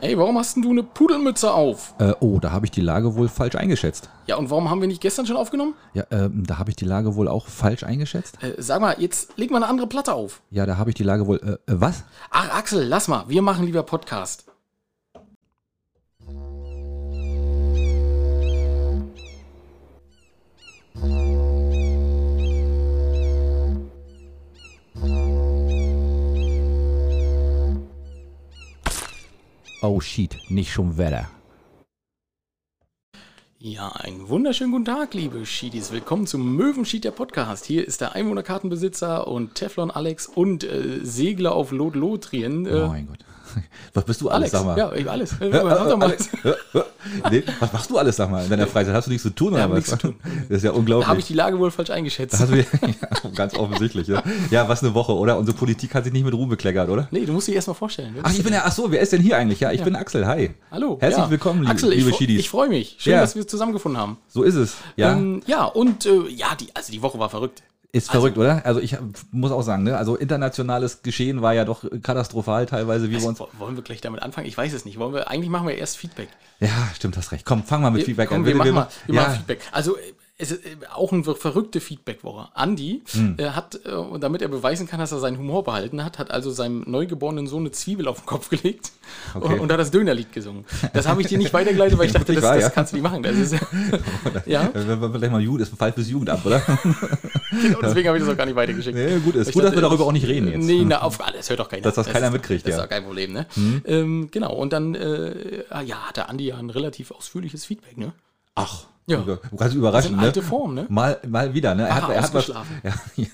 Ey, warum hast denn du eine Pudelmütze auf? Äh, oh, da habe ich die Lage wohl falsch eingeschätzt. Ja, und warum haben wir nicht gestern schon aufgenommen? Ja, ähm, da habe ich die Lage wohl auch falsch eingeschätzt. Äh, sag mal, jetzt leg mal eine andere Platte auf. Ja, da habe ich die Lage wohl. Äh, äh, was? Ach, Axel, lass mal. Wir machen lieber Podcast. Oh shit, nicht schon Wetter. Ja, einen wunderschönen guten Tag, liebe Schiedis. Willkommen zum Möwenschied der Podcast. Hier ist der Einwohnerkartenbesitzer und Teflon Alex und äh, Segler auf Lot Lotrien. Äh, Oh mein Gott. Was bist du alles, Alex, sag mal? ja, ich- alles. Mal alles. nee, was machst du alles, sag mal, in deiner Freizeit? Hast du nichts zu tun oder hab was? nichts zu tun. Das ist ja Da unglaublich. habe ich die Lage wohl falsch eingeschätzt. Du, ja, ganz offensichtlich, ja. Ja, was eine Woche, oder? Unsere Politik hat sich nicht mit Ruhm bekleckert, oder? Nee, du musst dich erstmal vorstellen. Wer Ach, ich bin ja, ach so, wer ist denn hier eigentlich? Ja, ich bin Axel, hi. Hallo. Herzlich ja. willkommen, liebe, Axel, ich, liebe Schiedis. ich freue mich. Schön, Ja. dass wir zusammengefunden haben. So ist es. Ja, ähm, ja und äh, ja, die, also die Woche war verrückt. Ist verrückt, oder? Also ich muss auch sagen, ne? Also internationales Geschehen war ja doch katastrophal teilweise, wie wir uns. Wo- Wollen wir gleich damit anfangen? Ich weiß es nicht. Wollen wir, eigentlich machen wir erst Feedback. Ja, stimmt, hast recht. Komm, fang mal mit Feedback Komm, an. wir, Bitte, machen mal, wir ja, machen Feedback. Also äh, es ist äh, auch eine verrückte Feedback-Woche. Andi Hm. äh, hat, äh, damit er beweisen kann, dass er seinen Humor behalten hat, hat also seinem neugeborenen Sohn eine Zwiebel auf den Kopf gelegt Okay. und, und hat das Dönerlied gesungen. Das habe ich dir nicht weitergeleitet, weil ich dachte, das, wahr, das ja? kannst du nicht machen. Das ist, ja, Äh, Vielleicht mal Jugend, ist ein Fall fürs Jugendamt, oder? genau, deswegen habe ich das auch gar nicht weitergeschickt. Nee, gut, ist gut, dass wir dachte, darüber auch nicht reden jetzt. Nee, na, auf alles hört doch keiner. Dass das keiner mitkriegt, Das ist ja. doch kein Problem, ne? Ähm, genau, und dann, äh, ja, hat der Andi ja ein relativ ausführliches Feedback, ne? Ach, Ja. ganz überraschend, Das ne? alte Form, ne? Mal, mal wieder, ne? Er Aha, hat, er hat was, ja, ja,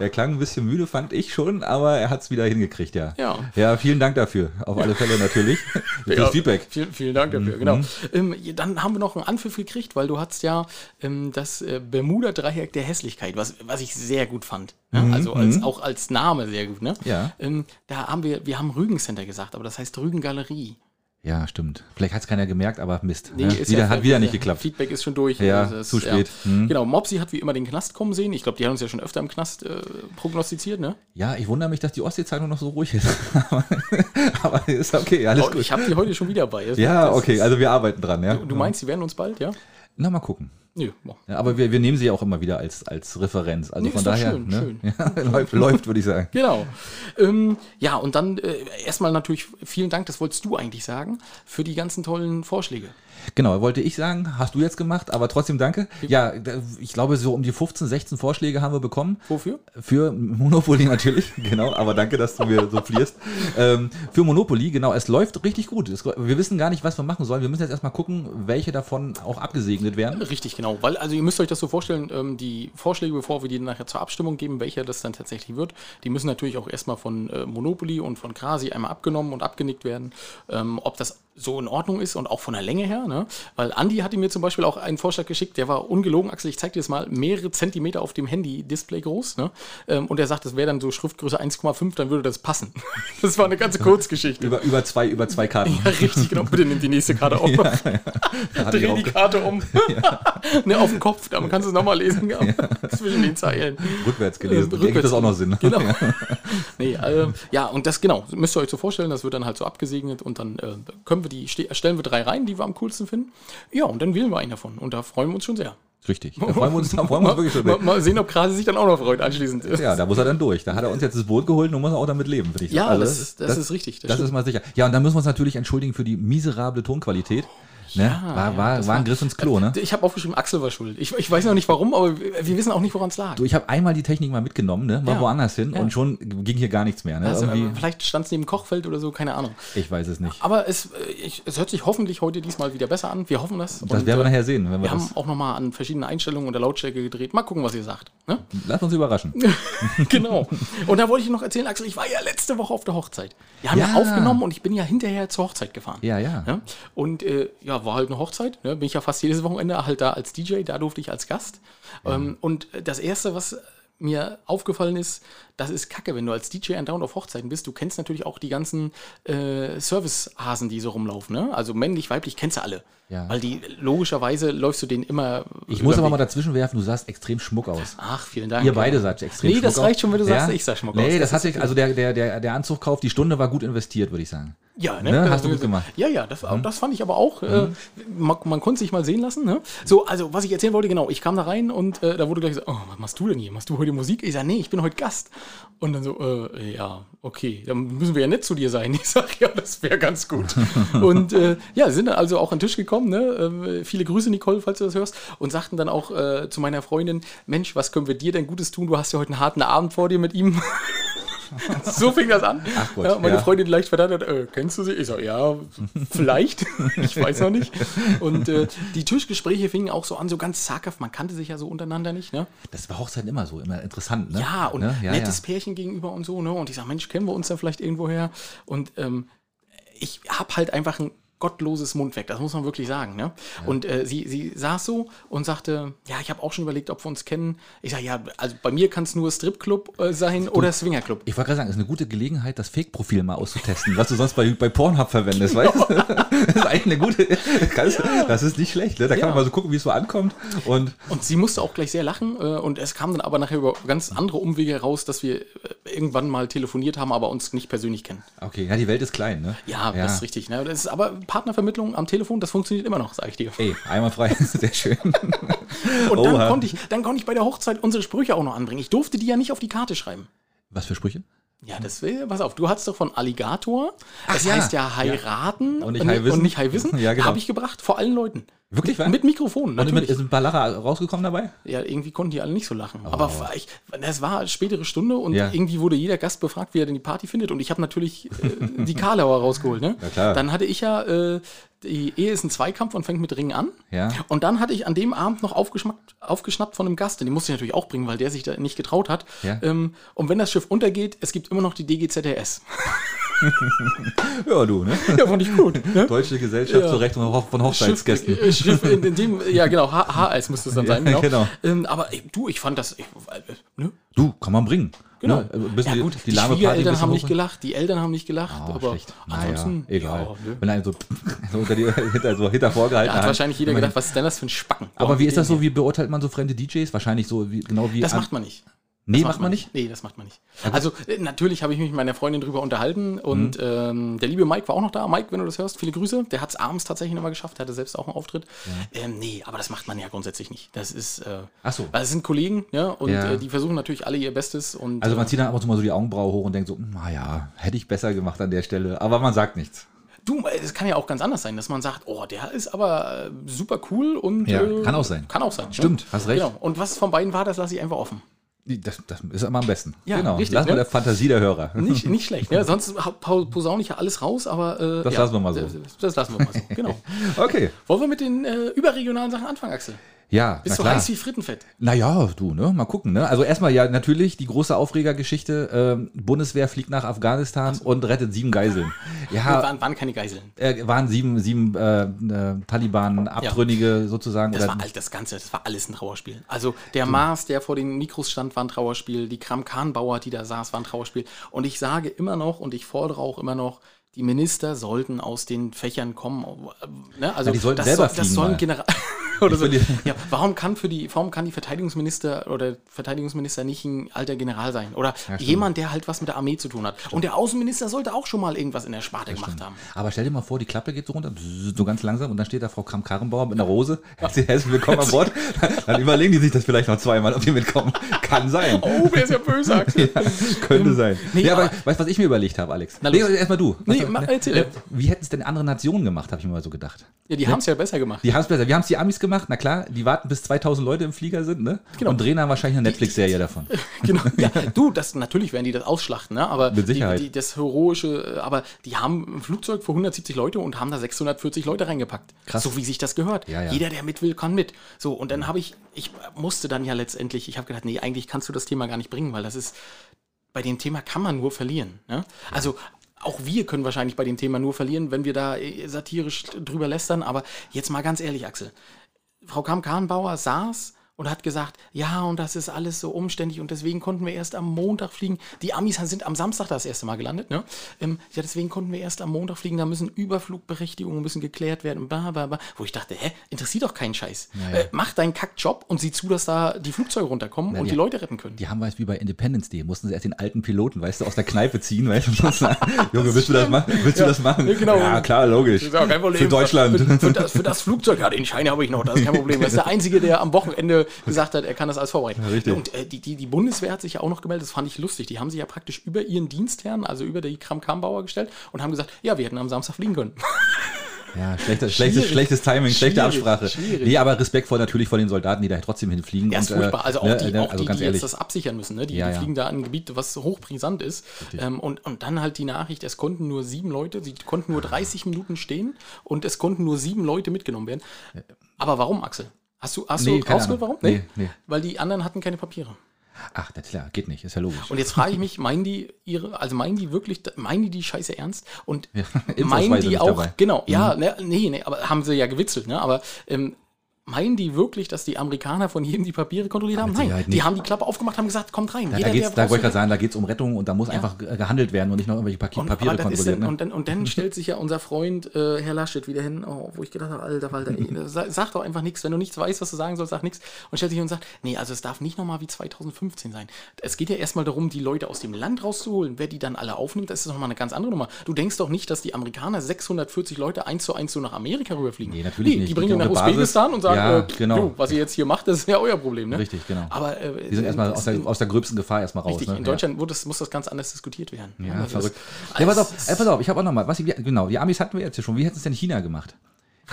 er klang ein bisschen müde, fand ich schon, aber er hat es wieder hingekriegt, ja. Ja. Ja, vielen Dank dafür. Auf alle Fälle natürlich. Fürs Ja, Feedback. Vielen, vielen Dank dafür, genau. Ähm, ja, dann haben wir noch einen Anpfiff gekriegt, weil du hast ja ähm, das äh, Bermuda-Dreieck der Hässlichkeit, was, was ich sehr gut fand. Ne? Also als, auch als Name sehr gut, ne? Ja. Ähm, da haben wir, wir haben Rügen Center gesagt, aber das heißt Rügen Galerie. Ja, stimmt. Vielleicht hat es keiner gemerkt, aber Mist. Nee, ne? ist wieder, ja- hat wieder nicht geklappt. Feedback ist schon durch. Ja, Also das- zu spät. Hm. Genau, Mopsi hat wie immer den Knast kommen sehen. Ich glaube, die haben uns ja schon öfter im Knast äh, prognostiziert, ne? Ja, ich wundere mich, dass die Ostsee-Zeitung noch so ruhig ist. aber, ist okay, alles Oh, gut. ich habe die heute schon wieder bei. Das- Ja, okay, ist- also wir arbeiten dran, ja. Du meinst, sie werden uns bald, ja? Na, mal gucken. Boah. Ja, aber wir, wir nehmen sie ja auch immer wieder als, als Referenz. Also Nee, von daher, schön, ne? schön. Ja, läuft, läuft würde ich sagen. Genau. Ähm, ja, und dann äh, erstmal natürlich vielen Dank, das wolltest du eigentlich sagen, für die ganzen tollen Vorschläge. Genau, wollte ich sagen, hast du jetzt gemacht, aber trotzdem danke. Ja, ich glaube, so um die 15, 16 Vorschläge haben wir bekommen. Wofür? Für Monopoly natürlich, genau, aber danke, dass du mir so flierst. Ähm, für Monopoly, genau, es läuft richtig gut. Es, wir wissen gar nicht, was wir machen sollen. Wir müssen jetzt erstmal gucken, welche davon auch abgesegnet werden. Richtig, genau. Weil, also ihr müsst euch das so vorstellen, ähm, die Vorschläge, bevor wir die nachher zur Abstimmung geben, welcher das dann tatsächlich wird, die müssen natürlich auch erstmal von äh, Monopoly und von Krasi einmal abgenommen und abgenickt werden. Ähm, ob das so in Ordnung ist und auch von der Länge her, ne? Weil Andi hatte mir zum Beispiel auch einen Vorschlag geschickt, der war ungelogen, Axel, ich zeig dir das mal, mehrere Zentimeter auf dem Handy-Display groß, ne? Ähm, und er sagt, das wäre dann so Schriftgröße 1,5, dann würde das passen. Das war eine ganze Kurzgeschichte. Über, über, zwei, über zwei Karten. Ja, richtig, genau. Bitte nimm die nächste Karte auf. Hatte ich Dreh die Karte um. ne, auf dem Kopf, da kannst du es nochmal lesen. Ja. Zwischen den Zeilen. rückwärts gelesen. Äh, Äh, Denke ich, das auch noch Sinn. Genau. nee, äh, ja, und das genau, müsst ihr euch so vorstellen, das wird dann halt so abgesegnet und dann äh, können wir die, ste- stellen wir drei rein, die wir am coolsten finden. Ja, und dann wählen wir einen davon. Und da freuen wir uns schon sehr. Richtig. Da freuen wir uns, da freuen wir uns wirklich schon. Mal, mal sehen, ob Krasi sich dann auch noch freut anschließend. Ja, da muss er dann durch. Da hat er uns jetzt das Boot geholt und muss er auch damit leben, finde ich. Ja, Also das, ist- das, ist richtig. Das, stimmt. ist mal sicher. Ja, und dann müssen wir uns natürlich entschuldigen für die miserable Tonqualität. Ne? war war, das war ein Griff ins Klo, ne? ich habe aufgeschrieben, Axel war schuld. Ich, ich weiß noch nicht warum, aber wir wissen auch nicht, woran es lag. Du, ich habe einmal die Technik mal mitgenommen, ne? Mal Ja. woanders hin Ja. und schon ging hier gar nichts mehr. Ne? also, Irgendwie, vielleicht stand es neben Kochfeld oder so, keine Ahnung. ich weiß es nicht. Aber es, äh, ich, es hört sich hoffentlich heute diesmal wieder besser an. Wir hoffen das. Das Und, werden wir äh, nachher sehen. Wenn wir Wir haben auch nochmal an verschiedenen Einstellungen und der Lautstärke gedreht. Mal gucken, was ihr sagt. Ne? lass uns überraschen. genau. Und da wollte ich noch erzählen, Axel, ich war ja letzte Woche auf der Hochzeit. Wir haben ja, Ja. aufgenommen und ich bin ja hinterher zur Hochzeit gefahren. Ja, ja. Ja? Und äh, ja, war halt eine Hochzeit. Ne? Bin ich ja fast jedes Wochenende halt da als DJ, da durfte ich als Gast. Ähm, und das Erste, was mir aufgefallen ist, das ist kacke, wenn du als DJ andauernd auf Hochzeiten bist. Du kennst natürlich auch die ganzen äh, Service-Hasen, die so rumlaufen. Ne? Also männlich, weiblich, kennst du alle. Ja. Weil die, logischerweise läufst du denen immer. Ich muss aber mal dazwischen werfen, du sahst extrem schmuck aus. Ach, vielen Dank. Ihr beide saht extrem Nee, schmuck das aus. reicht schon, wenn du sagst, ich sah schmuck aus. Nee, das, Das hat ist sich, also der, der, der, der Anzugkauf, die Stunde war gut investiert, würde ich sagen. Ja, Ne? Hast du gut gemacht. Ja, ja, das, das fand ich aber auch. Äh, man, man konnte sich mal sehen lassen. Ne? So, also, was ich erzählen wollte, genau, ich kam da rein und äh, da wurde gleich so, oh, was machst du denn hier? Machst du heute Musik? Ich sage, nee, ich bin heute Gast. Und dann so, äh, ja, okay, dann müssen wir ja nett zu dir sein. Ich sage, ja, das wäre ganz gut. und äh, ja, sind dann also auch an den Tisch gekommen. Ne? Ähm, viele Grüße, Nicole, falls du das hörst. Und sagten dann auch äh, zu meiner Freundin, Mensch, was können wir dir denn Gutes tun? Du hast ja heute einen harten Abend vor dir mit ihm. so fing das an. Ach Gott, ja, meine ja. Freundin leicht verdacht hat, äh, kennst du sie? Ich so, ja, vielleicht. ich weiß noch nicht. Und äh, die Tischgespräche fingen auch so an, so ganz zaghaft. Man kannte sich ja so untereinander nicht. Ne? Das war Hochzeiten immer so, immer interessant, ne? Ja, und ne? ja, nettes. Pärchen gegenüber und so. Ne? Und ich sage, Mensch, kennen wir uns da vielleicht irgendwoher? Und ähm, ich habe halt einfach ein gottloses Mundwerk, das muss man wirklich sagen. Ne? Und äh, sie, sie saß so und sagte, ja, ich habe auch schon überlegt, ob wir uns kennen. Ich sage, ja, also bei mir kann es nur Stripclub äh, sein oder Swingerclub. Ich wollte gerade sagen, es ist eine gute Gelegenheit, das Fake-Profil mal auszutesten, was du sonst bei, bei Pornhub verwendest, weißt du? Das ist eigentlich eine gute, das, das ist nicht schlecht, ne? Da kann Ja. man mal so gucken, wie es so ankommt. Und Und sie musste auch gleich sehr lachen äh, und es kam dann aber nachher über ganz andere Umwege heraus, dass wir äh, irgendwann mal telefoniert haben, aber uns nicht persönlich kennen. okay, ja, die Welt ist klein, ne? Ja, das ist richtig. Ne? Das ist aber Partnervermittlung am Telefon, das funktioniert immer noch, sage ich dir. Ey, einmal frei, sehr schön. Und dann Oha. konnte, ich, dann konnte ich bei der Hochzeit unsere Sprüche auch noch anbringen. Ich durfte die ja nicht auf die Karte schreiben. Was für Sprüche? Ja, das will, pass auf, du hattest doch von Alligator. Das ja. heißt ja heiraten Und nicht Wissen. und nicht High Wissen. Ja, genau. Habe ich gebracht, vor allen Leuten. Wirklich, wa? Mit Mikrofon, Und mit, natürlich. ist ein paar Lacher rausgekommen dabei? Ja, irgendwie konnten die alle nicht so lachen. Aber ich, das war eine spätere Stunde und Oh. Ja. irgendwie wurde jeder Gast befragt, wie er denn die Party findet. Und ich habe natürlich äh, die Karlauer rausgeholt. Ne? Ja, klar. Dann hatte ich ja, äh, die Ehe ist ein Zweikampf und fängt mit Ringen an. Ja. Und dann hatte ich an dem Abend noch aufgeschnappt, aufgeschnappt von einem Gast. Den musste ich natürlich auch bringen, weil der sich da nicht getraut hat. Ja. Ähm, und wenn das Schiff untergeht, es gibt immer noch die DGZRS. Ja, du, ne? ja, fand ich gut. Ne? Deutsche Gesellschaft Ja. zur Rechnung von Ho- von Hochzeitsgästen. Schiff, äh, Schiff in, in dem, ja genau, H- HAS müsste es dann sein. Genau. genau. Ähm, aber ey, du, ich fand das, ich, äh, ne? Du, kann man bringen. Genau. Ne? Ein bisschen ja, die- gut, die die, ein Schwiegereltern haben nicht hoch- gelacht, die Eltern haben nicht gelacht, Oh, aber schlecht. ansonsten, naja, egal. ja, nö. Wenn einer so, so unter die, hinter, so hinter vorgehalten Da hat hat. wahrscheinlich jeder gedacht, was ist denn das für ein Spacken? Aber Warum wie ist das so? Wie beurteilt man so fremde DJs? Wahrscheinlich so, wie, genau wie. Das macht man nicht. Nee, Das macht man nicht? Nee, das macht man nicht. Also äh, natürlich habe ich mich mit meiner Freundin drüber unterhalten und ähm, der liebe Mike war auch noch da. Mike, wenn du das hörst, viele Grüße. Der hat es abends tatsächlich nochmal geschafft, der hatte selbst auch einen Auftritt. Ähm, nee, aber das macht man ja grundsätzlich nicht. Das ist, äh, Ach so. weil es sind Kollegen, ja, und Ja. Äh, die versuchen natürlich alle ihr Bestes. Und, Also man äh, zieht dann ab und zu mal so die Augenbraue hoch und denkt so, naja, hätte ich besser gemacht an der Stelle. Aber man sagt nichts. Du, es kann ja auch ganz anders sein, dass man sagt, oh, der ist aber äh, super cool und Ja, äh, kann auch sein. Kann auch sein. ne? Stimmt, hast recht. Genau. Und was von beiden war, das lasse ich einfach offen. Das, das ist immer am besten. Ja, genau. richtig, Lass mal ne? der Fantasie der Hörer. Nicht, nicht schlecht. Ne? Sonst posaune ich ja alles raus, aber äh, Das ja, lassen wir mal so. Das, das lassen wir mal so. Genau. Okay. Wollen wir mit den äh, überregionalen Sachen anfangen, Axel? Ja, Bist du klar. heiß wie Frittenfett? Naja, du, ne? Mal gucken, ne? Also erstmal ja natürlich die große Aufregergeschichte. Ähm, Bundeswehr fliegt nach Afghanistan und rettet sieben Geiseln. Ja, waren, waren keine Geiseln. äh, waren sieben, sieben äh, äh, Taliban-Abtrünnige sozusagen. Das oder, war all das Ganze, das war alles ein Trauerspiel. Also der Mars, der vor den Mikros stand, war ein Trauerspiel. Die Kram-Khan-Bauer, die da saß, war ein Trauerspiel. Und ich sage immer noch und ich fordere auch immer noch, die Minister sollten aus den Fächern kommen. Ne? Also Ja, die sollten das, selber soll, das sollen. General oder so. Ja, warum kann für die, warum kann die Verteidigungsminister oder Verteidigungsminister nicht ein alter General sein? Oder jemand, der halt was mit der Armee zu tun hat. Und der Außenminister sollte auch schon mal irgendwas in der Sparte gemacht haben. Aber stell dir mal vor, die Klappe geht so runter, so ganz langsam, und dann steht da Frau Kram-Karrenbauer mit einer Rose. Herzlich herzlich willkommen an Bord. Dann überlegen die sich das vielleicht noch zweimal, ob die mitkommen. Kann sein. Oh, wer ist ja böse, Axel. Könnte sein. nee, ja, aber aber- weißt du, was ich mir überlegt habe, Alex? Na nee, erstmal du. Nee, Mach- ne? erzähl. Äh, Wie hätten es denn andere Nationen gemacht, habe ich mir mal so gedacht. Ja, die haben es ja besser gemacht. Die haben es besser. Wir haben es die Amis gemacht, na klar, die warten bis 2000 Leute im Flieger sind, ne? Genau. Und drehen dann wahrscheinlich eine Netflix-Serie davon. Genau. Ja, du, das natürlich werden die das ausschlachten, ne? Aber Mit Sicherheit. Die, die, das heroische, äh, aber die haben ein Flugzeug für 170 Leute und haben da 640 Leute reingepackt. Krass. So wie sich das gehört. Ja, ja. Jeder, der mit will, kann mit. So, und dann habe ich, ich musste dann ja letztendlich, ich habe gedacht, nee, eigentlich kannst du das Thema gar nicht bringen, weil das ist, bei dem Thema kann man nur verlieren. Ne? Also auch wir können wahrscheinlich bei dem Thema nur verlieren, wenn wir da äh, satirisch drüber lästern. Aber jetzt mal ganz ehrlich, Axel. Frau Kamm-Kahnbauer saß und hat gesagt, ja, und das ist alles so umständlich und deswegen konnten wir erst am Montag fliegen. Die Amis sind am Samstag das erste Mal gelandet, ne? Ähm, ja, deswegen konnten wir erst am Montag fliegen, da müssen Überflugberechtigungen müssen geklärt werden, bla, bla, bla. Wo ich dachte, hä, interessiert doch keinen Scheiß. Ja, ja. Äh, mach deinen Kackjob und sieh zu, dass da die Flugzeuge runterkommen und die- Leute retten können. Die haben was wie bei Independence Day, mussten sie erst den alten Piloten, weißt du, aus der Kneipe ziehen, weißt du, Junge, willst du das machen? Willst du das machen? Ja, genau. Ja, klar, logisch. Ja kein Problem. Für Deutschland. Für, für, das, für das Flugzeug, ja, den Schein habe ich noch, das ist kein Problem. Das ist der Einzige, der am Wochenende gesagt hat, er kann das alles vorbereiten. richtig. Und äh, die, die, die Bundeswehr hat sich ja auch noch gemeldet, das fand ich lustig. Die haben sich ja praktisch über ihren Dienstherrn, also über die Kram-Kram-Bauer gestellt und haben gesagt, ja, wir hätten am Samstag fliegen können. Ja, schlechtes, schlechtes, schlechtes Timing, schlechte Schwierig, Absprache. schwierig. Nee, aber respektvoll natürlich vor den Soldaten, die da trotzdem hinfliegen. Ja, ist und, äh, furchtbar. Also auch ne, die, ne, auch also die, ganz die ehrlich. jetzt das absichern müssen. Ne? Die, Ja, die ja. fliegen da in ein Gebiet, was hochbrisant ist. Ähm, und, und dann halt die Nachricht, es konnten nur sieben Leute, sie konnten nur 30 Minuten stehen und es konnten nur sieben Leute mitgenommen werden. Aber warum, Axel? Hast du, hast Nee, du keine rausgehört, warum? Ahnung. Nee, nee. Weil die anderen hatten keine Papiere. Ach, das klar, geht nicht, ist ja logisch. Und jetzt frage ich mich, meinen die ihre, also meinen die wirklich, meinen die die Scheiße ernst? Und Impfausweise meinen die auch, dabei. Mhm. genau, ja, ne, nee, nee, aber haben sie ja gewitzelt, ne? Aber ähm, meinen die wirklich, dass die Amerikaner von jedem die Papiere kontrolliert haben? Nein, die nicht. haben die Klappe aufgemacht, haben gesagt, kommt rein. Da, da, geht's, da wollte ich gerade sagen, da geht es um Rettung und da muss einfach ge- gehandelt werden und nicht noch irgendwelche Paki und, Papiere kontrolliert. dann, Ne? und, dann, und dann stellt sich ja unser Freund äh, Herr Laschet wieder hin, oh, wo ich gedacht habe, alter Walter, ey, sag, doch einfach nichts. Wenn du nichts weißt, was du sagen sollst, sag nichts. Und stellt sich hin und sagt, nee, also es darf nicht nochmal wie 2015 sein. Es geht ja erstmal darum, die Leute aus dem Land rauszuholen. Wer die dann alle aufnimmt, das ist nochmal eine ganz andere Nummer. Du denkst doch nicht, dass die Amerikaner 640 Leute eins zu eins so nach Amerika rüberfliegen. Nee, natürlich nicht. Die Die bringen die nach Usbekistan und sagen, Ja, äh, genau. du, was ihr jetzt hier macht, das ist ja euer Problem. Ne? Richtig, genau. Aber äh, Die sind erstmal das- aus der, aus der gröbsten Gefahr erstmal raus. Richtig, ne? in Ja. Deutschland wo das, muss das ganz anders diskutiert werden. Ja, das ist- verrückt. Ja, pass auf, ey, pass auf, ich habe auch noch mal, was, wie- genau, die Amis hatten wir jetzt ja schon. Wie hätten es denn China gemacht?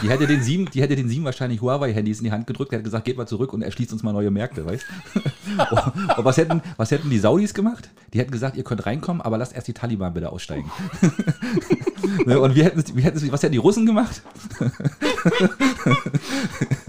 Die hätte den sieben, die hätte den sieben wahrscheinlich Huawei-Handys in die Hand gedrückt, der hätte gesagt, geht mal zurück und erschließt uns mal neue Märkte, weißt Und, und was hätten, was hätten die Saudis gemacht? Die hätten gesagt, ihr könnt reinkommen, aber lasst erst die Taliban bitte aussteigen. Ne, und wie hätten, wie hätten, was hätten die Russen gemacht?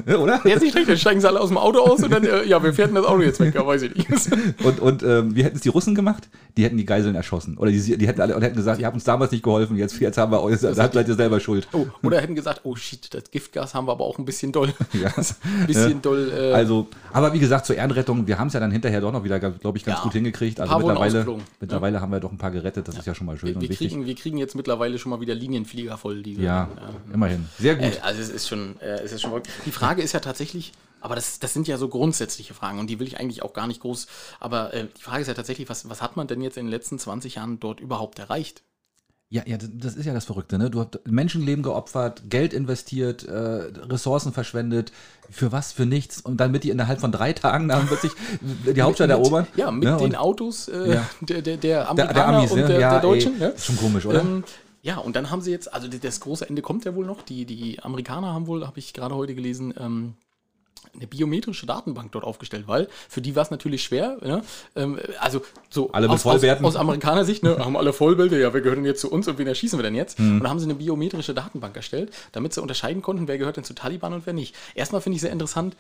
Ne, Oder? Ja, ist nicht schlecht, dann steigen sie alle aus dem Auto aus und dann, äh, ja, wir fährten das Auto jetzt weg, ja, weiß ich nicht. Und, und ähm, wie hätten es die Russen gemacht? Die hätten die Geiseln erschossen. Oder die, die hätten alle und hätten gesagt, ihr habt uns damals nicht geholfen, jetzt, jetzt haben wir euch, da seid ihr selber schuld. Oh, oder hätten gesagt, oh shit, das Giftgas haben wir aber auch ein bisschen doll. Ja. ein bisschen doll. Äh, Also, aber wie gesagt, zur Ehrenrettung, wir haben es ja dann hinterher doch noch wieder, glaube ich, ganz Ja. gut hingekriegt. Also mittlerweile, ausgeflogen, mittlerweile haben wir doch ein paar gerettet, das ist ja schon mal schön und wir, wichtig. kriegen, wir kriegen jetzt mittlerweile schon mal wieder Linienflieger voll. Die wir ja, dann, immerhin. Sehr gut. Äh, also es ist schon, äh, es ist schon. Die Frage ist ja tatsächlich, aber das, das sind ja so grundsätzliche Fragen und die will ich eigentlich auch gar nicht groß. Aber äh, die Frage ist ja tatsächlich, was, was hat man denn jetzt in den letzten 20 Jahren dort überhaupt erreicht? Ja, ja, das- ist ja das Verrückte, ne? Du hast Menschenleben geopfert, Geld investiert, äh, Ressourcen verschwendet. Für was? Für nichts. Und dann mit die innerhalb von drei Tagen dann plötzlich die Hauptstadt mit, erobern. Ja, mit ne? den Und Autos äh, Ja. der, der, der der, Amerikaner der Amis, und ne? der, ja, der Deutschen. ey? Ist schon komisch, oder? Ähm, ja, und dann haben sie jetzt, also das große Ende kommt ja wohl noch. Die, die Amerikaner haben wohl, habe ich gerade heute gelesen, ähm, eine biometrische Datenbank dort aufgestellt, weil für die war es natürlich schwer. Ne? Ähm, also so Alle aus, aus, aus Amerikaner Sicht, ne, haben alle Vollbilder, ja, wer gehört denn jetzt zu uns und wen erschießen wir denn jetzt? Hm. Und da haben sie eine biometrische Datenbank erstellt, damit sie unterscheiden konnten, wer gehört denn zu Taliban und wer nicht. Erstmal finde ich sehr interessant,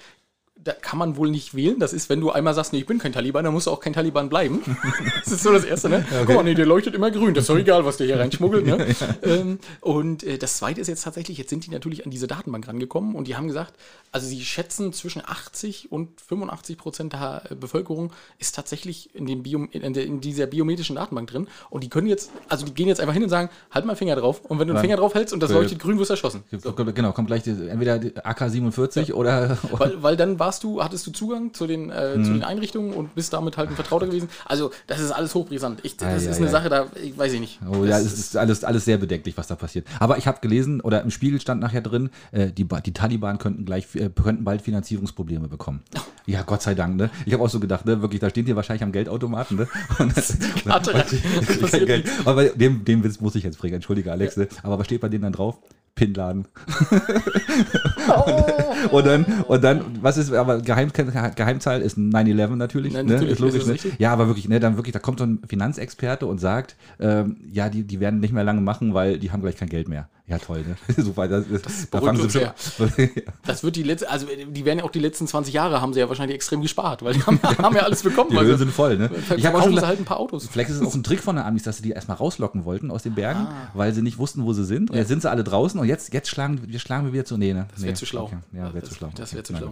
da kann man wohl nicht wählen. Das ist, wenn du einmal sagst, nee, ich bin kein Taliban, dann musst du auch kein Taliban bleiben. das ist so das Erste, ne? Guck mal, nee, der leuchtet immer grün. Das ist doch egal, was der hier reinschmuggelt, ne? ähm, und äh, das Zweite ist jetzt tatsächlich, jetzt sind die natürlich an diese Datenbank rangekommen und die haben gesagt, also sie schätzen zwischen 80 und 85 Prozent der äh, Bevölkerung ist tatsächlich in, dem Bio, in, der, in dieser biometrischen Datenbank drin und die können jetzt, also die gehen jetzt einfach hin und sagen, halt mal Finger drauf und wenn du einen Ja. Finger drauf hältst und das leuchtet grün, wirst du erschossen. Genau, kommt gleich die, entweder die AK-47 oder, Weil, weil dann warst du, hattest du Zugang zu den, äh, Mhm. zu den Einrichtungen und bist damit halt ein Vertrauter gewesen. Also, das ist alles hochbrisant. Ich, das Ei, ist ei, eine ei. Sache, da ich weiß ich nicht. Oh ja, Das es ist alles, alles sehr bedenklich, was da passiert. Aber ich habe gelesen, oder im Spiegel stand nachher drin, äh, die, die Taliban könnten gleich äh, könnten bald Finanzierungsprobleme bekommen. Ja, Gott sei Dank, ne? Ich habe auch so gedacht, ne, wirklich, da stehen die wahrscheinlich am Geldautomaten, ne? Und, rein. und, und kein Geld. Aber dem, dem Witz muss ich jetzt bringen, entschuldige Alex, ne? Aber was steht bei denen dann drauf? Pinladen. und dann, und dann, was ist, aber Geheim, Geheimzahl ist 9-11 natürlich, Nein, ne? natürlich, ist logisch, ist ne? Ja, aber wirklich, ne, dann wirklich, da kommt so ein Finanzexperte und sagt, ähm, ja, die, die werden nicht mehr lange machen, weil die haben gleich kein Geld mehr. Ja, toll, ne? Super, das, ist, da sie uns schon. Das wird die letzte, also die werden ja auch die letzten 20 Jahre haben sie ja wahrscheinlich extrem gespart, weil die haben, haben ja alles bekommen. Die also, Höhlen sind voll, ne? Ich habe auch schon halt ein paar Autos. Vielleicht ist es auch ein Trick von der Amis, dass sie die erstmal rauslocken wollten aus den Bergen, Ah. weil sie nicht wussten, wo sie sind. Und jetzt sind sie alle draußen und jetzt, jetzt schlagen, wir schlagen wir wieder zu. Nee, ne? Das wäre zu schlau. Okay. Ja, wäre zu schlau. Das wäre zu schlau.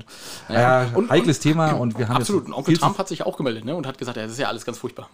Naja, Ja, und- heikles Thema und wir haben Absolut. Und Onkel Trump hat sich auch gemeldet ne? und hat gesagt, ja, das ist ja alles ganz furchtbar.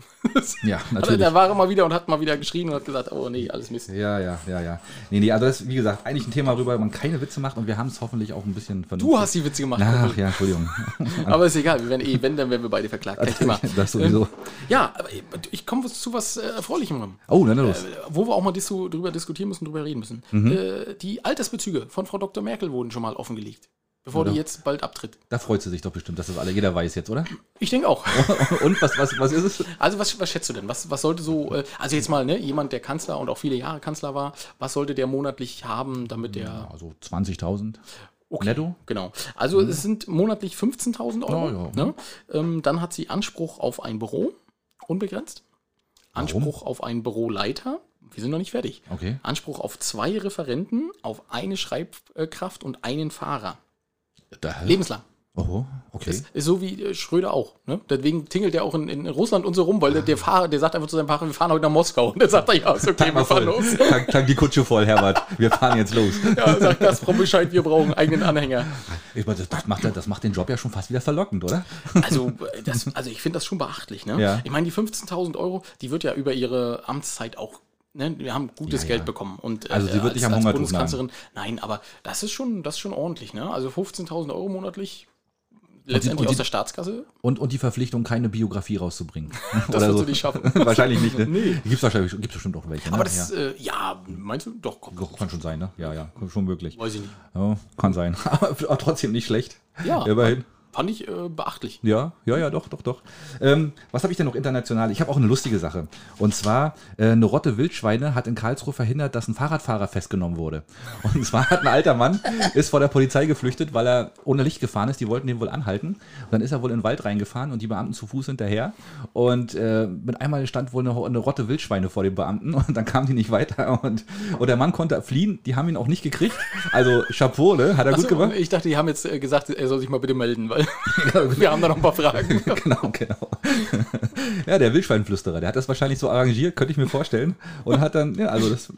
Ja, Also, natürlich. der war immer wieder und hat mal wieder geschrien und hat gesagt, oh nee, alles Mist. Ja, ja, ja, ja. Nee, nee, also das ist, wie gesagt, eigentlich ein Thema, worüber man keine Witze macht und wir haben es hoffentlich auch ein bisschen vernünftig. Du hast die Witze gemacht. Ach ja, Entschuldigung. Aber ist egal, wir werden eh, wenn, dann werden wir beide verklagt. Kein Thema. Das sowieso. Ähm, ja, aber ich komme zu was äh, Erfreulichem. Oh, dann los. Äh, wo wir auch mal drüber diskutieren müssen, drüber reden müssen. Mhm. Äh, die Altersbezüge von Frau Dr. Merkel wurden schon mal offengelegt, bevor Ja. die jetzt bald abtritt. Da freut sie sich doch bestimmt, dass das alle jeder weiß jetzt, oder? Ich denke auch. Und was, was, was ist es? Also was, was schätzt du denn? Was, was sollte so, äh, also jetzt mal, ne, jemand, der Kanzler und auch viele Jahre Kanzler war, was sollte der monatlich haben, damit der... Also 20.000 Okay, netto. Genau. Also es sind monatlich 15.000 Euro. Ja, ja. Ne? Ähm, dann hat sie Anspruch auf ein Büro, unbegrenzt. Warum? Anspruch auf einen Büroleiter. Wir sind noch nicht fertig. Okay. Anspruch auf zwei Referenten, auf eine Schreibkraft und einen Fahrer. Da, Lebenslang. oh, okay. Das ist so wie äh, Schröder auch. Ne? Deswegen tingelt er auch in, in Russland und so rum, weil der, der Fahrer, der sagt einfach zu seinem Fahrer, wir fahren heute nach Moskau. Und dann sagt er, ja, ist okay, Tank wir fahren voll. los. Tank, tank die Kutsche voll, Herbert. Wir fahren jetzt los. Ja, sagt Gazprom Bescheid, wir brauchen einen eigenen Anhänger. Ich meine, das, das, macht, das macht den Job ja schon fast wieder verlockend, oder? Also, äh, das, also ich finde das schon beachtlich. Ne? Ja. Ich meine, die 15.000 Euro, die wird ja über ihre Amtszeit auch. Ne? Wir haben gutes Ja, Geld ja. bekommen. Und, äh, Also sie wird nicht am Hungertuch Bundeskanzlerin. Nein, aber das ist schon, das ist schon ordentlich. Ne? Also 15.000 Euro monatlich, letztendlich und aus die- der Staatskasse. Und, und die Verpflichtung, keine Biografie rauszubringen. Das wird sie nicht schaffen. wahrscheinlich nicht, ne? Nee. Gibt es wahrscheinlich gibt's bestimmt auch welche. Ne? Aber das, ja. ja. Äh, ja, meinst du? Doch, komm. Doch, kann schon sein, ne? Ja, ja, schon möglich. Weiß ich nicht. Ja, kann sein. Aber trotzdem nicht schlecht. Ja, Immerhin. Fand ich äh, beachtlich. Ja, ja, ja, doch, doch, doch. Ähm, was habe ich denn noch international? Ich habe auch eine lustige Sache. Und zwar, äh, eine Rotte Wildschweine hat in Karlsruhe verhindert, dass ein Fahrradfahrer festgenommen wurde. Und zwar hat ein alter Mann, ist vor der Polizei geflüchtet, weil er ohne Licht gefahren ist. Die wollten den wohl anhalten. Und dann ist er wohl in den Wald reingefahren und die Beamten zu Fuß hinterher. Und äh, mit einmal stand wohl eine, eine Rotte Wildschweine vor den Beamten und dann kamen die nicht weiter. Und, und der Mann konnte fliehen. Die haben ihn auch nicht gekriegt. Also Chapeau, ne? Hat er gut Achso, gemacht. ich dachte, die haben jetzt äh, gesagt, er soll sich mal bitte melden, weil wir haben da noch ein paar Fragen. genau, genau. ja, der Wildschweinflüsterer, der hat das wahrscheinlich so arrangiert, könnte ich mir vorstellen. Und hat dann, ja, also das